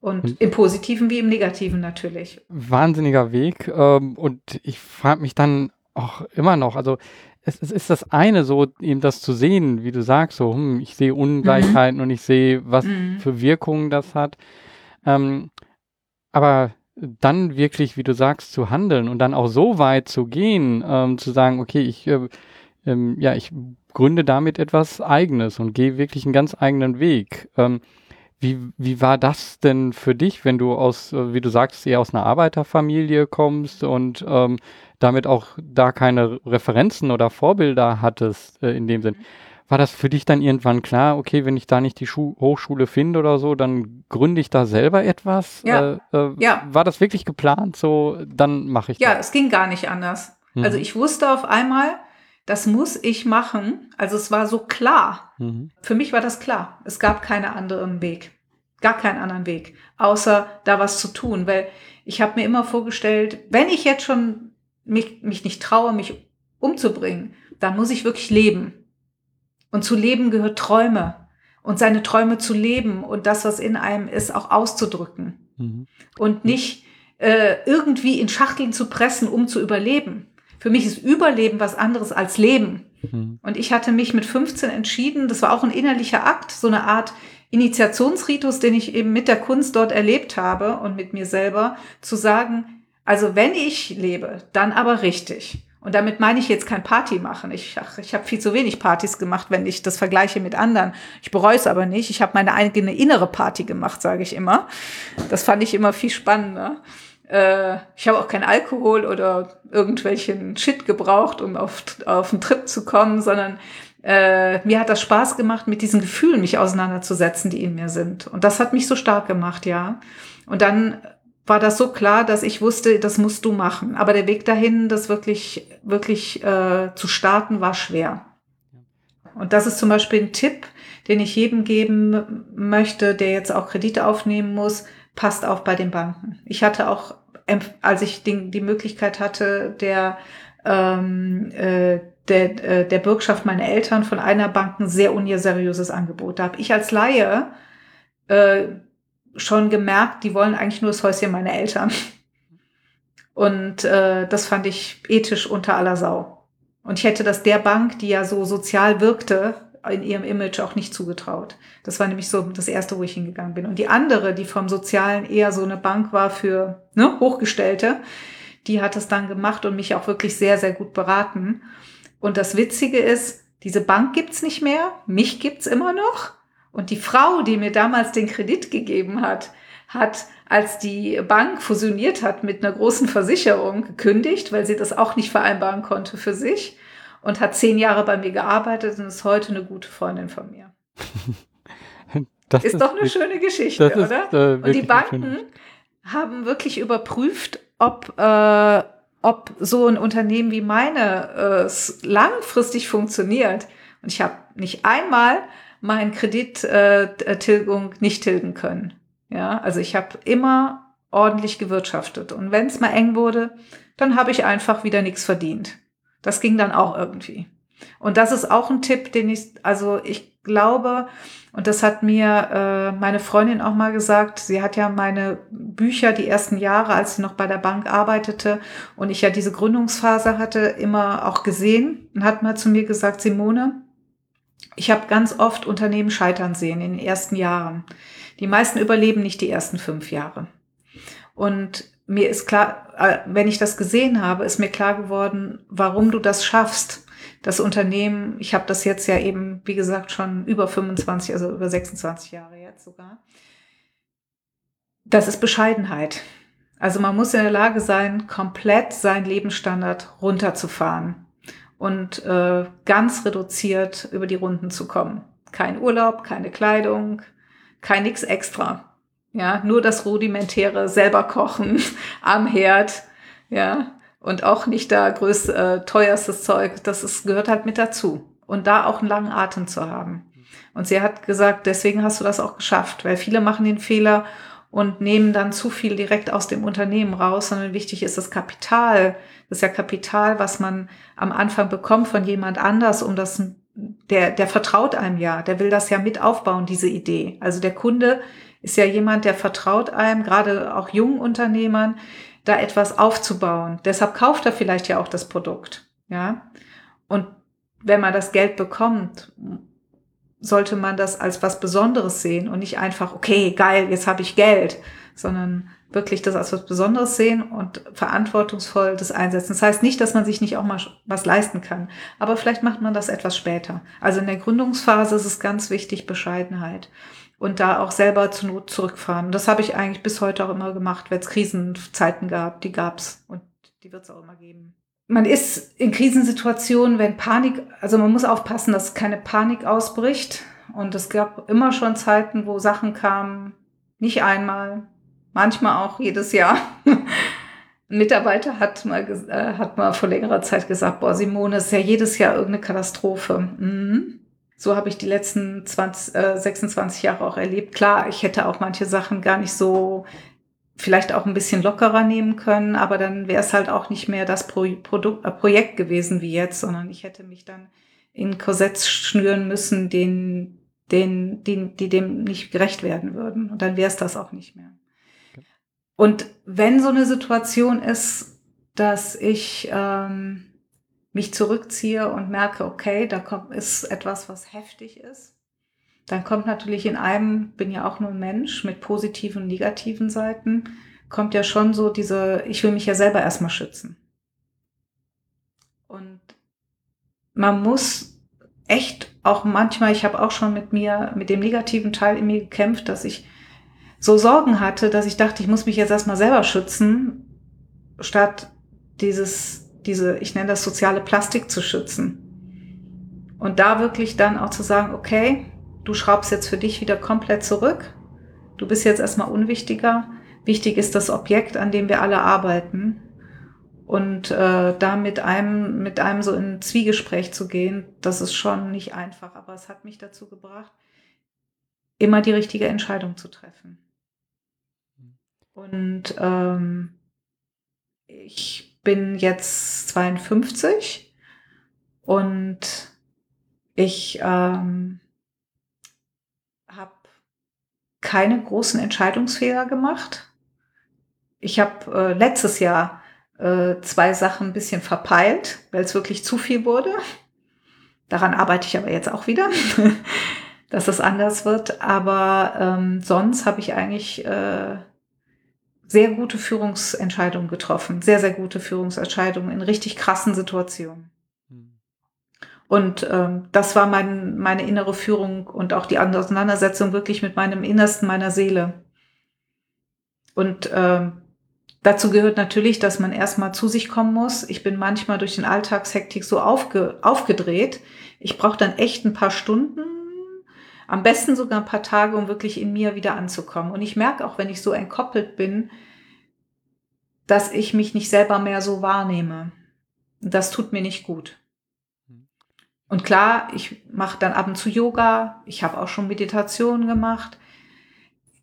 und im Positiven wie im Negativen natürlich.
Wahnsinniger Weg. Ähm, und ich frage mich dann auch immer noch, also es, es, ist das eine, so eben das zu sehen, wie du sagst, so, hm, ich sehe Ungleichheiten mhm. und ich sehe, was mhm. für Wirkungen das hat. Ähm, aber dann wirklich, wie du sagst, zu handeln und dann auch so weit zu gehen, ähm, zu sagen, okay, ich, äh, ähm, ja, ich gründe damit etwas Eigenes und gehe wirklich einen ganz eigenen Weg. Ähm, wie, wie war das denn für dich, wenn du aus, äh, wie du sagst, eher aus einer Arbeiterfamilie kommst und ähm, damit auch da keine Referenzen oder Vorbilder hattest äh, in dem Sinn. War das für dich dann irgendwann klar, okay, wenn ich da nicht die Schu Hochschule finde oder so, dann gründe ich da selber etwas?
Ja. Äh, äh,
ja. War das wirklich geplant? So, dann mache ich
ja,
das.
Ja, es ging gar nicht anders. Mhm. Also ich wusste auf einmal, das muss ich machen. Also es war so klar. Mhm. Für mich war das klar. Es gab keinen anderen Weg. Gar keinen anderen Weg, außer da was zu tun. Weil ich habe mir immer vorgestellt, wenn ich jetzt schon mich, mich nicht traue, mich umzubringen, dann muss ich wirklich leben. Und zu leben gehört Träume. Und seine Träume zu leben und das, was in einem ist, auch auszudrücken. Mhm. Und nicht äh, irgendwie in Schachteln zu pressen, um zu überleben. Für mich ist Überleben was anderes als Leben. Mhm. Und ich hatte mich mit 15 entschieden, das war auch ein innerlicher Akt, so eine Art Initiationsritus, den ich eben mit der Kunst dort erlebt habe und mit mir selber, zu sagen, also wenn ich lebe, dann aber richtig. Und damit meine ich jetzt kein Party machen. Ich, ach, ich habe viel zu wenig Partys gemacht, wenn ich das vergleiche mit anderen. Ich bereue es aber nicht. Ich habe meine eigene innere Party gemacht, sage ich immer. Das fand ich immer viel spannender. Äh, ich habe auch kein Alkohol oder irgendwelchen Shit gebraucht, um auf, auf einen Trip zu kommen, sondern äh, mir hat das Spaß gemacht, mit diesen Gefühlen mich auseinanderzusetzen, die in mir sind. Und das hat mich so stark gemacht, ja. Und dann war das so klar, dass ich wusste, das musst du machen. Aber der Weg dahin, das wirklich, wirklich äh, zu starten, war schwer. Und das ist zum Beispiel ein Tipp, den ich jedem geben möchte, der jetzt auch Kredite aufnehmen muss. Passt auf bei den Banken. Ich hatte auch, als ich die, Möglichkeit hatte, der, ähm, äh, der, äh, der Bürgschaft meiner Eltern von einer Bank ein sehr unseriöses Angebot. Da habe ich als Laie äh, schon gemerkt, die wollen eigentlich nur das Häuschen meiner Eltern. Und äh, das fand ich ethisch unter aller Sau. Und ich hätte das der Bank, die ja so sozial wirkte, in ihrem Image auch nicht zugetraut. Das war nämlich so das erste, wo ich hingegangen bin. Und die andere, die vom Sozialen eher so eine Bank war für ne, Hochgestellte, Die hat es dann gemacht und mich auch wirklich sehr, sehr gut beraten. Und das Witzige ist, diese Bank gibt's nicht mehr, mich gibt's immer noch. Und die Frau, die mir damals den Kredit gegeben hat, hat, als die Bank fusioniert hat mit einer großen Versicherung, gekündigt, weil sie das auch nicht vereinbaren konnte für sich und hat zehn Jahre bei mir gearbeitet und ist heute eine gute Freundin von mir. ist, ist, doch eine schöne Geschichte, ist, oder? Äh, und die Banken haben wirklich überprüft, ob, äh, ob so ein Unternehmen wie meine äh, langfristig funktioniert. Und ich habe nicht einmal meinen Kredittilgung äh, nicht tilgen können. Ja, also ich habe immer ordentlich gewirtschaftet. Und wenn es mal eng wurde, dann habe ich einfach wieder nichts verdient. Das ging dann auch irgendwie. Und das ist auch ein Tipp, den ich, also ich glaube, und das hat mir äh, meine Freundin auch mal gesagt, sie hat ja meine Bücher die ersten Jahre, als sie noch bei der Bank arbeitete und ich ja diese Gründungsphase hatte, immer auch gesehen und hat mal zu mir gesagt, Simone, ich habe ganz oft Unternehmen scheitern sehen in den ersten Jahren. Die meisten überleben nicht die ersten fünf Jahre. Und mir ist klar, äh, wenn ich das gesehen habe, ist mir klar geworden, warum du das schaffst. Das Unternehmen, ich habe das jetzt ja eben, wie gesagt, schon über 25, also über 26 Jahre jetzt sogar. Das ist Bescheidenheit. Also man muss in der Lage sein, komplett seinen Lebensstandard runterzufahren und äh, ganz reduziert über die Runden zu kommen. Kein Urlaub, keine Kleidung, kein nix extra. Ja, nur das rudimentäre selber kochen am Herd. Ja, und auch nicht da größt, äh, teuerstes Zeug. Das ist, gehört halt mit dazu. Und da auch einen langen Atem zu haben. Und sie hat gesagt, deswegen hast du das auch geschafft, weil viele machen den Fehler und nehmen dann zu viel direkt aus dem Unternehmen raus, sondern wichtig ist das Kapital. Das ist ja Kapital, was man am Anfang bekommt von jemand anders, um das, der, der vertraut einem ja, der will das ja mit aufbauen, diese Idee. Also der Kunde ist ja jemand, der vertraut einem, gerade auch jungen Unternehmern, da etwas aufzubauen. Deshalb kauft er vielleicht ja auch das Produkt. Ja. Und wenn man das Geld bekommt, sollte man das als was Besonderes sehen und nicht einfach, okay, geil, jetzt habe ich Geld, sondern wirklich das als was Besonderes sehen und verantwortungsvoll das einsetzen. Das heißt nicht, dass man sich nicht auch mal was leisten kann, aber vielleicht macht man das etwas später. Also in der Gründungsphase ist es ganz wichtig, Bescheidenheit und da auch selber zur Not zurückfahren. das habe ich eigentlich bis heute auch immer gemacht, wenn es Krisenzeiten gab, die gab's und die wird es auch immer geben. Man ist in Krisensituationen, wenn Panik, also man muss aufpassen, dass keine Panik ausbricht. Und es gab immer schon Zeiten, wo Sachen kamen, nicht einmal, manchmal auch jedes Jahr. Ein Mitarbeiter hat mal, äh, hat mal vor längerer Zeit gesagt, boah, Simone, ist ja jedes Jahr irgendeine Katastrophe. Mhm. So habe ich die letzten 20, äh, 26 Jahre auch erlebt. Klar, ich hätte auch manche Sachen gar nicht so vielleicht auch ein bisschen lockerer nehmen können, aber dann wäre es halt auch nicht mehr das Pro Produkt, äh, Projekt gewesen wie jetzt, sondern ich hätte mich dann in Korsetts schnüren müssen, den, den, die, die dem nicht gerecht werden würden. Und dann wäre es das auch nicht mehr. Und wenn so eine Situation ist, dass ich ähm, mich zurückziehe und merke, okay, da kommt, ist etwas, was heftig ist, dann kommt natürlich in einem, bin ja auch nur ein Mensch mit positiven und negativen Seiten, kommt ja schon so diese, ich will mich ja selber erstmal schützen. Und man muss echt auch manchmal, ich habe auch schon mit mir, mit dem negativen Teil in mir gekämpft, dass ich so Sorgen hatte, dass ich dachte, ich muss mich jetzt erstmal selber schützen, statt dieses diese, ich nenne das soziale Plastik zu schützen. Und da wirklich dann auch zu sagen, okay, du schraubst jetzt für dich wieder komplett zurück. Du bist jetzt erstmal unwichtiger. Wichtig ist das Objekt, an dem wir alle arbeiten. Und äh, da mit einem, mit einem so in Zwiegespräch zu gehen, das ist schon nicht einfach. Aber es hat mich dazu gebracht, immer die richtige Entscheidung zu treffen. Und ähm, ich bin jetzt 52 und ich ähm, habe keine großen Entscheidungsfehler gemacht. Ich habe äh, letztes Jahr äh, zwei Sachen ein bisschen verpeilt, weil es wirklich zu viel wurde. Daran arbeite ich aber jetzt auch wieder, dass es anders wird. Aber ähm, sonst habe ich eigentlich äh, sehr gute Führungsentscheidungen getroffen, sehr, sehr gute Führungsentscheidungen in richtig krassen Situationen. Und ähm, das war mein, meine innere Führung und auch die Auseinandersetzung wirklich mit meinem Innersten, meiner Seele. Und ähm, dazu gehört natürlich, dass man erstmal zu sich kommen muss. Ich bin manchmal durch den Alltagshektik so aufge, aufgedreht. Ich brauche dann echt ein paar Stunden, am besten sogar ein paar Tage, um wirklich in mir wieder anzukommen. Und ich merke auch, wenn ich so entkoppelt bin, dass ich mich nicht selber mehr so wahrnehme. Das tut mir nicht gut. Und klar, ich mache dann ab und zu Yoga, ich habe auch schon Meditation gemacht.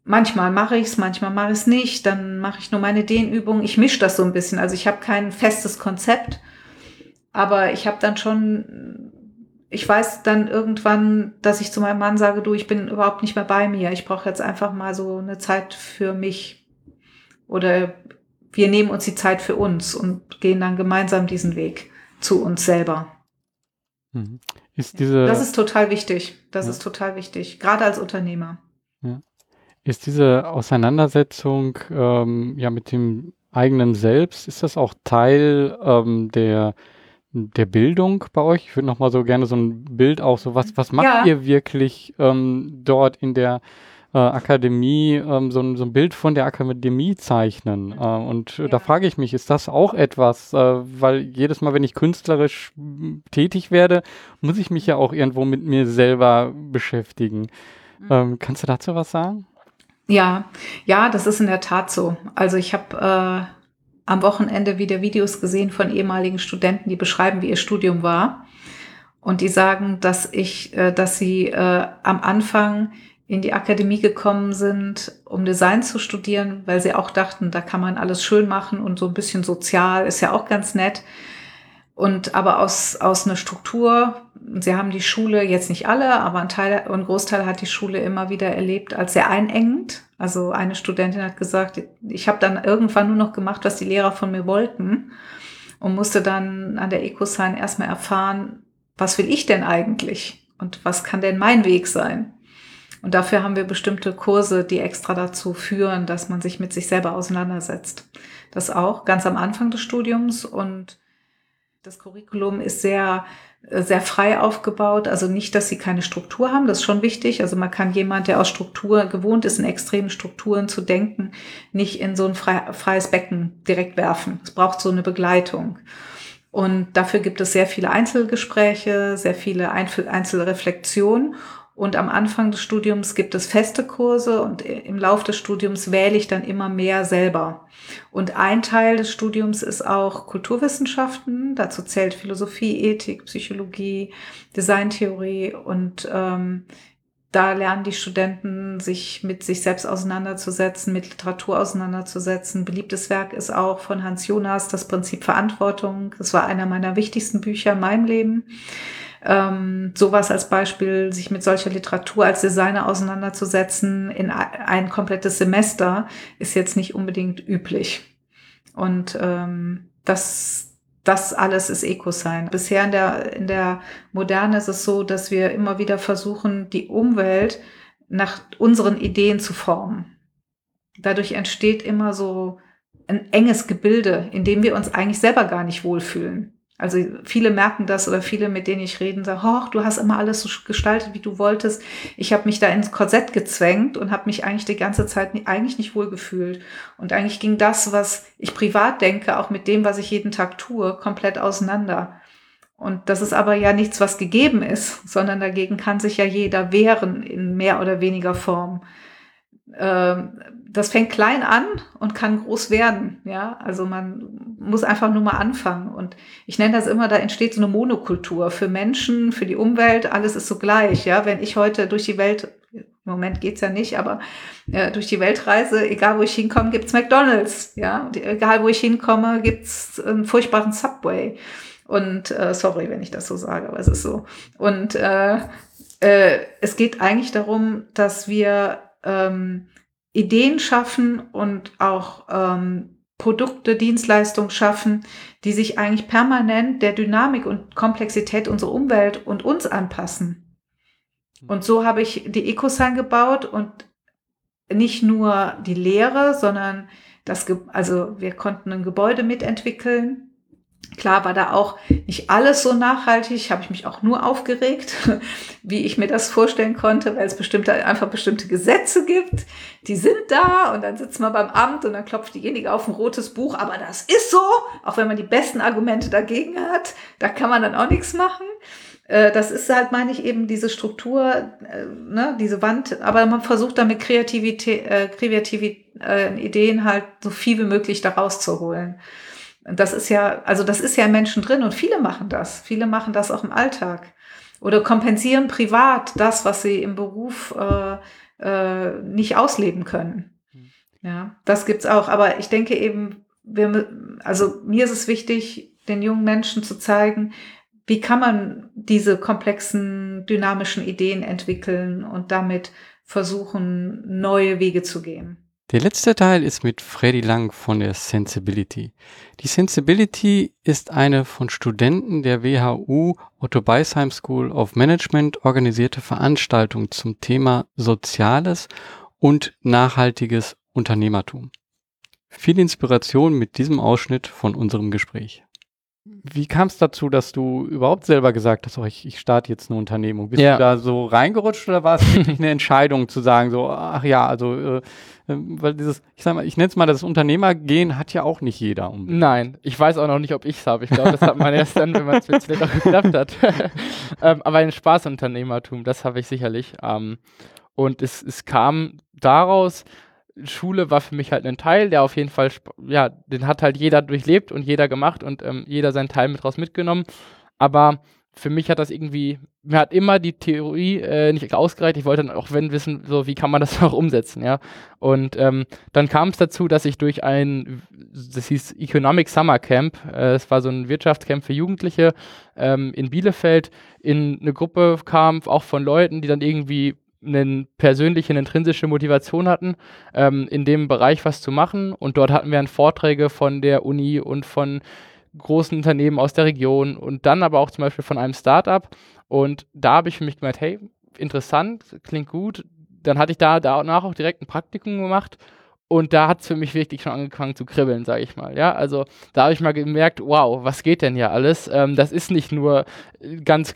Manchmal mache ich es, manchmal mache ich es nicht. Dann mache ich nur meine Dehnübungen. Ich mische das so ein bisschen. Also ich habe kein festes Konzept, aber ich habe dann schon, ich weiß dann irgendwann, dass ich zu meinem Mann sage, du, ich bin überhaupt nicht mehr bei mir. Ich brauche jetzt einfach mal so eine Zeit für mich. Oder wir nehmen uns die Zeit für uns und gehen dann gemeinsam diesen Weg zu uns selber.
Mhm. Ist diese,
das ist total wichtig. Das ja. ist total wichtig, gerade als Unternehmer.
Ja. Ist diese Auseinandersetzung ähm, ja mit dem eigenen Selbst, ist das auch Teil ähm, der, der Bildung bei euch? Ich würde noch mal so gerne so ein Bild auch so, was, was macht ja. ihr wirklich ähm, dort in der äh, Akademie ähm, so, ein, so ein Bild von der Akademie zeichnen. Äh, und ja. da frage ich mich, ist das auch etwas, äh, weil jedes Mal, wenn ich künstlerisch tätig werde, muss ich mich ja auch irgendwo mit mir selber beschäftigen. Mhm. Ähm, kannst du dazu was sagen?
Ja, ja, das ist in der Tat so. Also ich habe äh, am Wochenende wieder Videos gesehen von ehemaligen Studenten, die beschreiben, wie ihr Studium war. Und die sagen, dass ich, äh, dass sie äh, am Anfang in die Akademie gekommen sind, um Design zu studieren, weil sie auch dachten, da kann man alles schön machen und so ein bisschen sozial ist ja auch ganz nett. Und aber aus, aus einer Struktur, sie haben die Schule, jetzt nicht alle, aber ein Teil, ein Großteil hat die Schule immer wieder erlebt als sehr einengend. Also eine Studentin hat gesagt, ich habe dann irgendwann nur noch gemacht, was die Lehrer von mir wollten und musste dann an der EcoSign erstmal erfahren, was will ich denn eigentlich und was kann denn mein Weg sein? Und dafür haben wir bestimmte Kurse, die extra dazu führen, dass man sich mit sich selber auseinandersetzt. Das auch ganz am Anfang des Studiums und das Curriculum ist sehr, sehr frei aufgebaut. Also nicht, dass sie keine Struktur haben, das ist schon wichtig. Also man kann jemand, der aus Struktur gewohnt ist, in extremen Strukturen zu denken, nicht in so ein freies Becken direkt werfen. Es braucht so eine Begleitung. Und dafür gibt es sehr viele Einzelgespräche, sehr viele Einzelreflexionen. Und am Anfang des Studiums gibt es feste Kurse und im Laufe des Studiums wähle ich dann immer mehr selber. Und ein Teil des Studiums ist auch Kulturwissenschaften. Dazu zählt Philosophie, Ethik, Psychologie, Designtheorie und ähm, da lernen die Studenten, sich mit sich selbst auseinanderzusetzen, mit Literatur auseinanderzusetzen. Beliebtes Werk ist auch von Hans Jonas, das Prinzip Verantwortung. Das war einer meiner wichtigsten Bücher in meinem Leben. Ähm, sowas als Beispiel, sich mit solcher Literatur als Designer auseinanderzusetzen in ein komplettes Semester, ist jetzt nicht unbedingt üblich. Und ähm, das, das alles ist Eco-Sein. Bisher in der, in der Moderne ist es so, dass wir immer wieder versuchen, die Umwelt nach unseren Ideen zu formen. Dadurch entsteht immer so ein enges Gebilde, in dem wir uns eigentlich selber gar nicht wohlfühlen. Also viele merken das oder viele, mit denen ich rede, sagen, hoch, du hast immer alles so gestaltet, wie du wolltest. Ich habe mich da ins Korsett gezwängt und habe mich eigentlich die ganze Zeit eigentlich nicht wohl gefühlt. Und eigentlich ging das, was ich privat denke, auch mit dem, was ich jeden Tag tue, komplett auseinander. Und das ist aber ja nichts, was gegeben ist, sondern dagegen kann sich ja jeder wehren in mehr oder weniger Form. Ähm, das fängt klein an und kann groß werden. Ja, also man muss einfach nur mal anfangen. Und ich nenne das immer, da entsteht so eine Monokultur für Menschen, für die Umwelt. Alles ist so gleich. Ja, wenn ich heute durch die Welt, im Moment geht's ja nicht, aber äh, durch die Welt reise, egal wo ich hinkomme, gibt's McDonalds. Ja, und egal wo ich hinkomme, gibt's einen furchtbaren Subway. Und äh, sorry, wenn ich das so sage, aber es ist so. Und äh, äh, es geht eigentlich darum, dass wir ähm, Ideen schaffen und auch ähm, Produkte, Dienstleistungen schaffen, die sich eigentlich permanent der Dynamik und Komplexität unserer Umwelt und uns anpassen. Und so habe ich die EcoSign gebaut und nicht nur die Lehre, sondern Das, also wir konnten ein Gebäude mitentwickeln. Klar war da auch nicht alles so nachhaltig, habe ich mich auch nur aufgeregt, wie ich mir das vorstellen konnte, weil es bestimmte, einfach bestimmte Gesetze gibt, die sind da und dann sitzt man beim Amt und dann klopft diejenige auf ein rotes Buch, aber das ist so, auch wenn man die besten Argumente dagegen hat, da kann man dann auch nichts machen. Äh, das ist halt, meine ich, eben diese Struktur, äh, ne, diese Wand, aber man versucht damit Kreativität, äh, Kreativität äh, Ideen halt so viel wie möglich da rauszuholen. Das ist ja, also das ist ja in Menschen drin und viele machen das. Viele machen das auch im Alltag. Oder kompensieren privat das, was sie im Beruf äh, äh, nicht ausleben können. Hm. Ja, das gibt's auch. Aber ich denke eben, wir, also mir ist es wichtig, den jungen Menschen zu zeigen, wie kann man diese komplexen, dynamischen Ideen entwickeln und damit versuchen, neue Wege zu gehen.
Der letzte Teil ist mit Freddy Lang von der Sensibility. Die Sensibility ist eine von Studenten der WHU Otto Beisheim School of Management organisierte Veranstaltung zum Thema Soziales und nachhaltiges Unternehmertum. Viel Inspiration mit diesem Ausschnitt von unserem Gespräch. Wie kam es dazu, dass du überhaupt selber gesagt hast, oh, ich, ich starte jetzt eine Unternehmung? Bist ja. du da so reingerutscht oder war es wirklich eine Entscheidung zu sagen, so, ach ja, also, äh, weil dieses, ich sag mal, ich nenne es mal, das Unternehmergehen hat ja auch nicht jeder.
Unbedingt. Nein, ich weiß auch noch nicht, ob ich es habe. Ich glaube, das hat man erst dann, wenn man es vielleicht auch geklappt hat. ähm, aber ein Spaßunternehmertum, das habe ich sicherlich. Ähm, und es, es kam daraus, Schule war für mich halt ein Teil, der auf jeden Fall, ja, den hat halt jeder durchlebt und jeder gemacht und ähm, jeder seinen Teil mit raus mitgenommen. Aber für mich hat das irgendwie, mir hat immer die Theorie äh, nicht ausgereicht. Ich wollte dann auch wenn wissen, so wie kann man das auch umsetzen, ja. Und ähm, dann kam es dazu, dass ich durch ein, das hieß Economic Summer Camp, äh, es war so ein Wirtschaftscamp für Jugendliche ähm, in Bielefeld, in eine Gruppe kam, auch von Leuten, die dann irgendwie eine persönliche, eine intrinsische Motivation hatten, ähm, in dem Bereich was zu machen. Und dort hatten wir dann Vorträge von der Uni und von großen Unternehmen aus der Region und dann aber auch zum Beispiel von einem Startup. Und da habe ich für mich gemerkt, hey, interessant, klingt gut. Dann hatte ich da danach auch direkt ein Praktikum gemacht und da hat es für mich wirklich schon angefangen zu kribbeln, sage ich mal. Ja, also da habe ich mal gemerkt, wow, was geht denn hier alles? Ähm, das ist nicht nur äh, ganz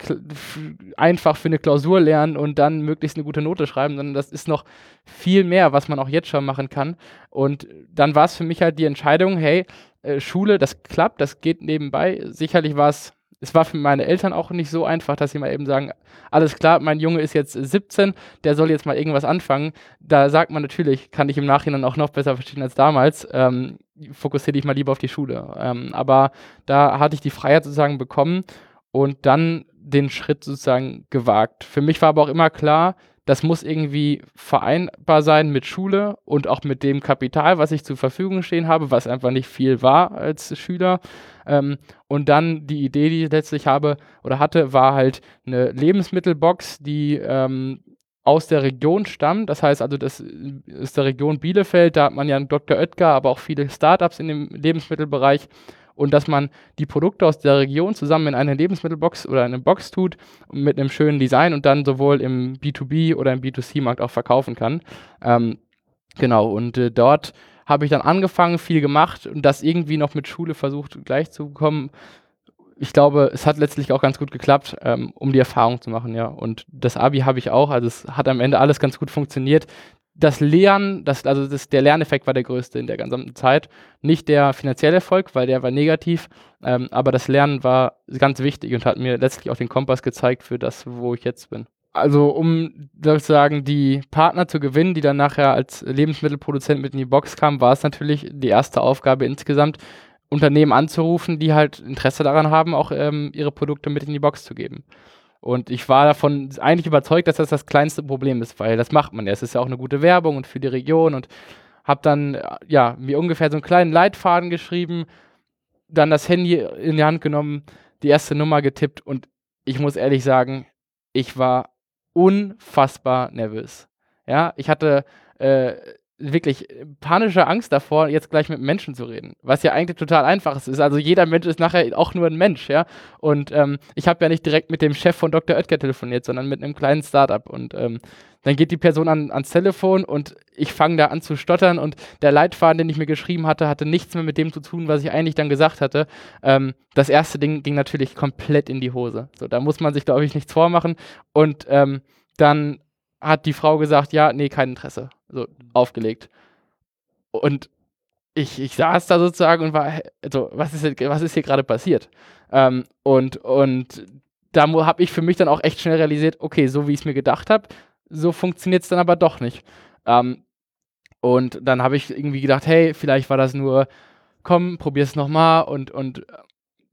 einfach für eine Klausur lernen und dann möglichst eine gute Note schreiben, sondern das ist noch viel mehr, was man auch jetzt schon machen kann. Und dann war es für mich halt die Entscheidung, hey, äh, Schule, das klappt, das geht nebenbei. Sicherlich war es es war für meine Eltern auch nicht so einfach, dass sie mal eben sagen, alles klar, mein Junge ist jetzt 17, der soll jetzt mal irgendwas anfangen. Da sagt man natürlich, kann ich im Nachhinein auch noch besser verstehen als damals, ähm, fokussiere dich mal lieber auf die Schule. Ähm, aber da hatte ich die Freiheit sozusagen bekommen und dann den Schritt sozusagen gewagt. Für mich war aber auch immer klar, das muss irgendwie vereinbar sein mit Schule und auch mit dem Kapital, was ich zur Verfügung stehen habe, was einfach nicht viel war als Schüler. Ähm, und dann die Idee, die ich letztlich habe oder hatte, war halt eine Lebensmittelbox, die ähm, aus der Region stammt. Das heißt also, das ist der Region Bielefeld, da hat man ja einen Dr. Oetker, aber auch viele Startups in dem Lebensmittelbereich und dass man die Produkte aus der Region zusammen in eine Lebensmittelbox oder eine Box tut mit einem schönen Design und dann sowohl im B2B oder im B2C-Markt auch verkaufen kann. Ähm, genau, und äh, dort habe ich dann angefangen, viel gemacht und das irgendwie noch mit Schule versucht gleich zu bekommen. Ich glaube, es hat letztlich auch ganz gut geklappt, ähm, um die Erfahrung zu machen, ja. Und das Abi habe ich auch, also es hat am Ende alles ganz gut funktioniert das Lernen, das, also das, der Lerneffekt war der größte in der gesamten Zeit. Nicht der finanzielle Erfolg, weil der war negativ, ähm, aber das Lernen war ganz wichtig und hat mir letztlich auch den Kompass gezeigt für das, wo ich jetzt bin. Also um sozusagen die Partner zu gewinnen, die dann nachher als Lebensmittelproduzent mit in die Box kamen, war es natürlich die erste Aufgabe insgesamt, Unternehmen anzurufen, die halt Interesse daran haben, auch ähm, ihre Produkte mit in die Box zu geben. Und ich war davon eigentlich überzeugt, dass das das kleinste Problem ist, weil das macht man ja. Es ist ja auch eine gute Werbung und für die Region und habe dann äh, ja mir ungefähr so einen kleinen Leitfaden geschrieben, dann das Handy in die Hand genommen, die erste Nummer getippt und ich muss ehrlich sagen, ich war unfassbar nervös. Ja, ich hatte äh, wirklich panische Angst davor, jetzt gleich mit Menschen zu reden. Was ja eigentlich total einfach ist. Also jeder Mensch ist nachher auch nur ein Mensch, ja. Und ähm, ich habe ja nicht direkt mit dem Chef von Dr. Oetker telefoniert, sondern mit einem kleinen Startup. Und ähm, dann geht die Person an, ans Telefon und ich fange da an zu stottern und der Leitfaden, den ich mir geschrieben hatte, hatte nichts mehr mit dem zu tun, was ich eigentlich dann gesagt hatte. Ähm, das erste Ding ging natürlich komplett in die Hose. So, da muss man sich, glaube ich, nichts vormachen. Und ähm, dann hat die Frau gesagt, ja, nee, kein Interesse. So, aufgelegt. Und ich, ich saß da sozusagen und war, also, was ist, was ist hier gerade passiert? Ähm, und, und da habe ich für mich dann auch echt schnell realisiert, okay, so wie ich es mir gedacht habe, so funktioniert es dann aber doch nicht. Ähm, und dann habe ich irgendwie gedacht, hey, vielleicht war das nur, komm, probier es nochmal. Und, und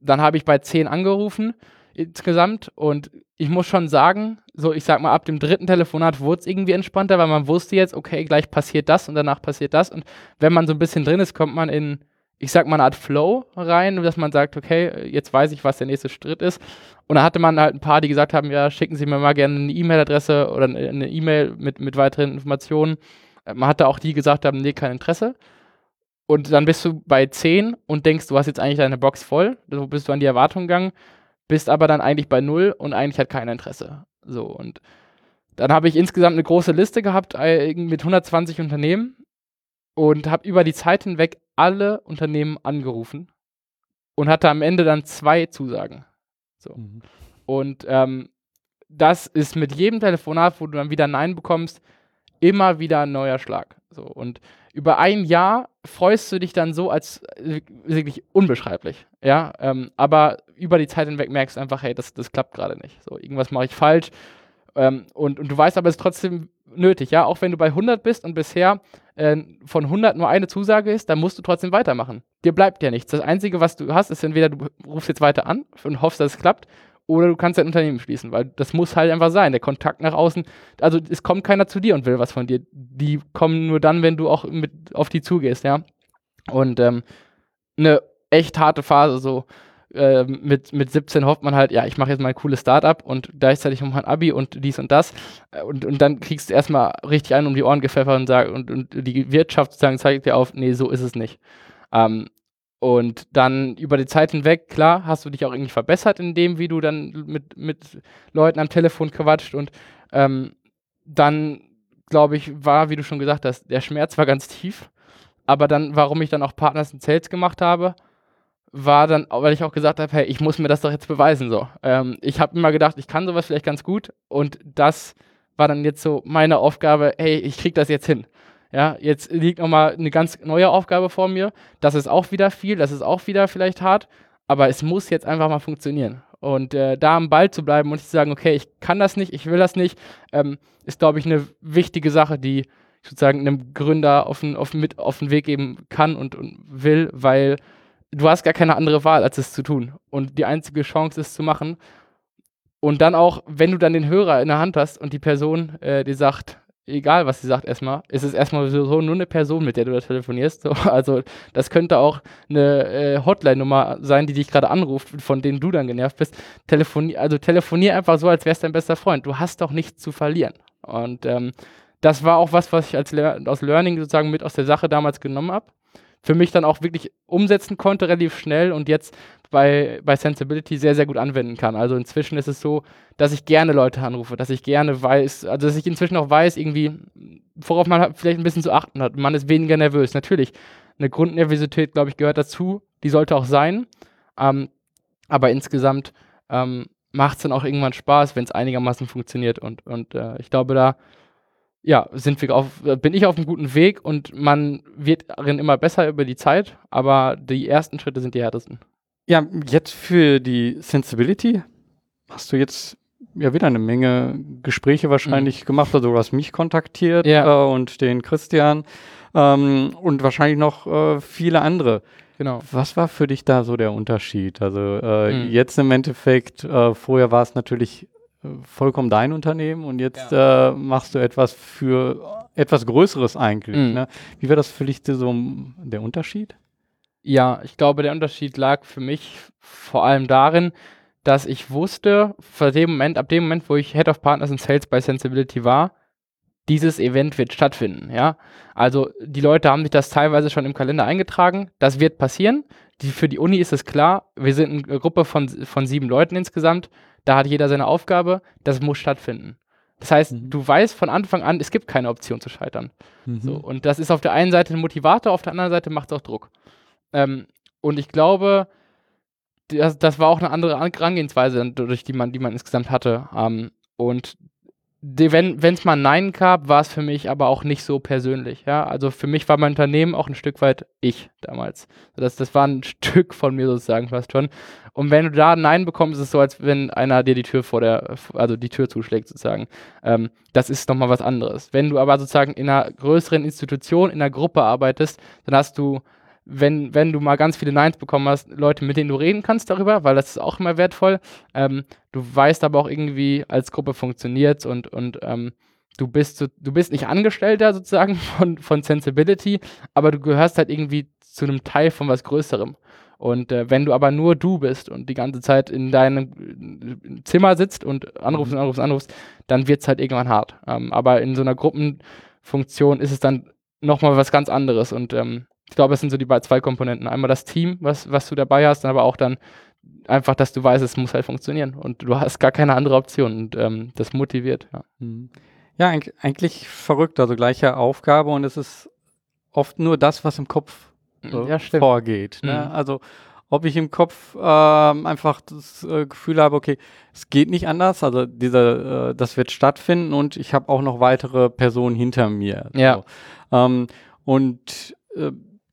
dann habe ich bei 10 angerufen insgesamt. Und ich muss schon sagen, so ich sag mal, ab dem dritten Telefonat wurde es irgendwie entspannter, weil man wusste jetzt, okay, gleich passiert das und danach passiert das. Und wenn man so ein bisschen drin ist, kommt man in, ich sag mal, eine Art Flow rein, dass man sagt, okay, jetzt weiß ich, was der nächste Schritt ist. Und da hatte man halt ein paar, die gesagt haben, ja, schicken Sie mir mal gerne eine E-Mail-Adresse oder eine E-Mail mit, mit weiteren Informationen. Man hatte auch die, die gesagt haben, nee, kein Interesse. Und dann bist du bei 10 und denkst, du hast jetzt eigentlich deine Box voll. So bist du an die Erwartung gegangen bist aber dann eigentlich bei null und eigentlich hat keiner Interesse. So und dann habe ich insgesamt eine große Liste gehabt äh, mit 120 Unternehmen und habe über die Zeit hinweg alle Unternehmen angerufen und hatte am Ende dann zwei Zusagen. So. Mhm. Und ähm, das ist mit jedem Telefonat, wo du dann wieder Nein bekommst, immer wieder ein neuer Schlag. So. Und über ein Jahr freust du dich dann so als äh, wirklich unbeschreiblich. Ja, ähm, aber über die Zeit hinweg merkst du einfach, hey, das, das klappt gerade nicht. So, irgendwas mache ich falsch. Ähm, und, und du weißt aber, es ist trotzdem nötig, ja. Auch wenn du bei 100 bist und bisher äh, von 100 nur eine Zusage ist, dann musst du trotzdem weitermachen. Dir bleibt ja nichts. Das Einzige, was du hast, ist entweder du rufst jetzt weiter an und hoffst, dass es klappt, oder du kannst dein Unternehmen schließen, weil das muss halt einfach sein. Der Kontakt nach außen, also es kommt keiner zu dir und will was von dir. Die kommen nur dann, wenn du auch mit auf die zugehst, ja. Und ähm, eine echt harte Phase, so äh, mit, mit 17 hofft man halt, ja, ich mache jetzt mal ein cooles Startup und gleichzeitig noch ein Abi und dies und das. Äh, und, und dann kriegst du erstmal richtig einen um die Ohren gepfeffert und, sag, und, und die Wirtschaft sozusagen zeigt dir auf, nee, so ist es nicht. Ähm, und dann über die Zeit hinweg, klar, hast du dich auch irgendwie verbessert in dem, wie du dann mit, mit Leuten am Telefon quatscht. Und ähm, dann, glaube ich, war, wie du schon gesagt hast, der Schmerz war ganz tief. Aber dann, warum ich dann auch Partners in Sales gemacht habe, war dann, weil ich auch gesagt habe, hey, ich muss mir das doch jetzt beweisen. So. Ähm, ich habe immer gedacht, ich kann sowas vielleicht ganz gut. Und das war dann jetzt so meine Aufgabe, hey, ich kriege das jetzt hin. Ja, jetzt liegt nochmal eine ganz neue Aufgabe vor mir. Das ist auch wieder viel, das ist auch wieder vielleicht hart, aber es muss jetzt einfach mal funktionieren. Und äh, da am Ball zu bleiben und zu sagen, okay, ich kann das nicht, ich will das nicht, ähm, ist, glaube ich, eine wichtige Sache, die sozusagen einem Gründer auf den, auf, mit auf den Weg geben kann und, und will, weil du hast gar keine andere Wahl, als es zu tun. Und die einzige Chance ist zu machen. Und dann auch, wenn du dann den Hörer in der Hand hast und die Person, äh, die sagt, egal was sie sagt erstmal, ist es erstmal so nur eine Person, mit der du da telefonierst. So, also das könnte auch eine äh, Hotline-Nummer sein, die dich gerade anruft, von denen du dann genervt bist. Telefonier, also telefonier einfach so, als wärst dein bester Freund. Du hast doch nichts zu verlieren. Und ähm, das war auch was, was ich als Le aus Learning sozusagen mit aus der Sache damals genommen habe. Für mich dann auch wirklich umsetzen konnte, relativ schnell und jetzt bei, bei Sensibility sehr, sehr gut anwenden kann. Also inzwischen ist es so, dass ich gerne Leute anrufe, dass ich gerne weiß, also dass ich inzwischen auch weiß, irgendwie, worauf man vielleicht ein bisschen zu achten hat. Man ist weniger nervös. Natürlich, eine Grundnervosität, glaube ich, gehört dazu. Die sollte auch sein. Ähm, aber insgesamt ähm, macht es dann auch irgendwann Spaß, wenn es einigermaßen funktioniert. Und, und äh, ich glaube, da ja, sind wir auf, bin ich auf einem guten Weg und man wird darin immer besser über die Zeit, aber die ersten Schritte sind die härtesten.
Ja, jetzt für die Sensibility hast du jetzt ja wieder eine Menge Gespräche wahrscheinlich mhm. gemacht. Also du hast mich kontaktiert ja. äh, und den Christian ähm, und wahrscheinlich noch äh, viele andere. Genau. Was war für dich da so der Unterschied? Also äh, mhm. jetzt im Endeffekt, äh, vorher war es natürlich vollkommen dein Unternehmen und jetzt ja. Äh, machst du etwas für etwas Größeres eigentlich. Mhm. Ne? Wie war das für dich so der Unterschied?
Ja, ich glaube, der Unterschied lag für mich vor allem darin, dass ich wusste, vor dem Moment, ab dem Moment, wo ich Head of Partners in Sales bei Sensibility war, dieses Event wird stattfinden, ja. Also die Leute haben sich das teilweise schon im Kalender eingetragen, das wird passieren. Die, für die Uni ist es klar, wir sind eine Gruppe von, von sieben Leuten insgesamt, da hat jeder seine Aufgabe, das muss stattfinden. Das heißt,
Mhm.
du weißt von Anfang an, es gibt keine Option zu scheitern.
Mhm.
So, und das ist auf der einen Seite ein Motivator, auf der anderen Seite macht es auch Druck. Ähm, und ich glaube, das, das war auch eine andere An- Herangehensweise, durch die man, die man insgesamt hatte. Ähm, und wenn es mal ein Nein gab, war es für mich aber auch nicht so persönlich. Ja? Also für mich war mein Unternehmen auch ein Stück weit ich damals. Das, das war ein Stück von mir sozusagen fast schon. Und wenn du da ein Nein bekommst, ist es so, als wenn einer dir die Tür vor der, also die Tür zuschlägt sozusagen. Ähm, das ist nochmal was anderes. Wenn du aber sozusagen in einer größeren Institution, in einer Gruppe arbeitest, dann hast du, wenn, wenn du mal ganz viele Neins bekommen hast, Leute, mit denen du reden kannst darüber, weil das ist auch immer wertvoll. Ähm, du weißt aber auch irgendwie, als Gruppe funktioniert und, und ähm, du bist so, du bist nicht Angestellter sozusagen von, von Sensibility, aber du gehörst halt irgendwie zu einem Teil von was Größerem. Und äh, wenn du aber nur du bist und die ganze Zeit in deinem äh, Zimmer sitzt und anrufst und anrufst und anrufst, dann wird es halt irgendwann hart. Ähm, aber in so einer Gruppenfunktion ist es dann nochmal was ganz anderes. Und ähm, ich glaube, es sind so die zwei Komponenten. Einmal das Team, was, was du dabei hast, aber auch dann einfach, dass du weißt, es muss halt funktionieren. Und du hast gar keine andere Option. Und ähm, das motiviert. Ja.
Mhm. Ja, eig- eigentlich verrückt, also gleiche Aufgabe und es ist oft nur das, was im Kopf äh,
Ja, stimmt.
vorgeht. Ne?
Mhm.
Also ob ich im Kopf ähm, einfach das äh, Gefühl habe, okay, es geht nicht anders, also dieser, äh, das wird stattfinden und ich habe auch noch weitere Personen hinter mir.
Ja.
So. Ähm, und äh,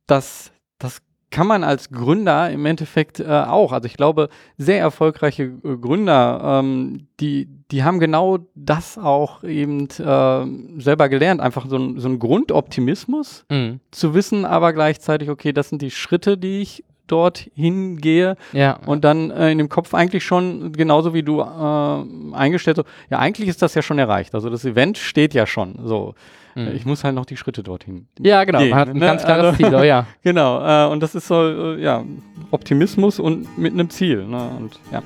das, das kann man als Gründer im Endeffekt äh, auch. Also ich glaube, sehr erfolgreiche äh, Gründer, ähm, die, die haben genau das auch eben äh, selber gelernt. Einfach so ein, so ein Grundoptimismus
Mhm.
zu wissen, aber gleichzeitig, okay, das sind die Schritte, die ich dort hingehe
Ja.
und dann äh, in dem Kopf eigentlich schon genauso wie du äh, eingestellt so, ja, eigentlich ist das ja schon erreicht. Also das Event steht ja schon. So,
Mhm.
ich muss halt noch die Schritte dorthin.
ja, genau.
gehen,
Man hat ein
ne?
ganz klares
Also-
Ziel. Oh, ja.
Genau, äh, und das ist so, äh, ja, Optimismus und mit einem Ziel. Ne? Und ja,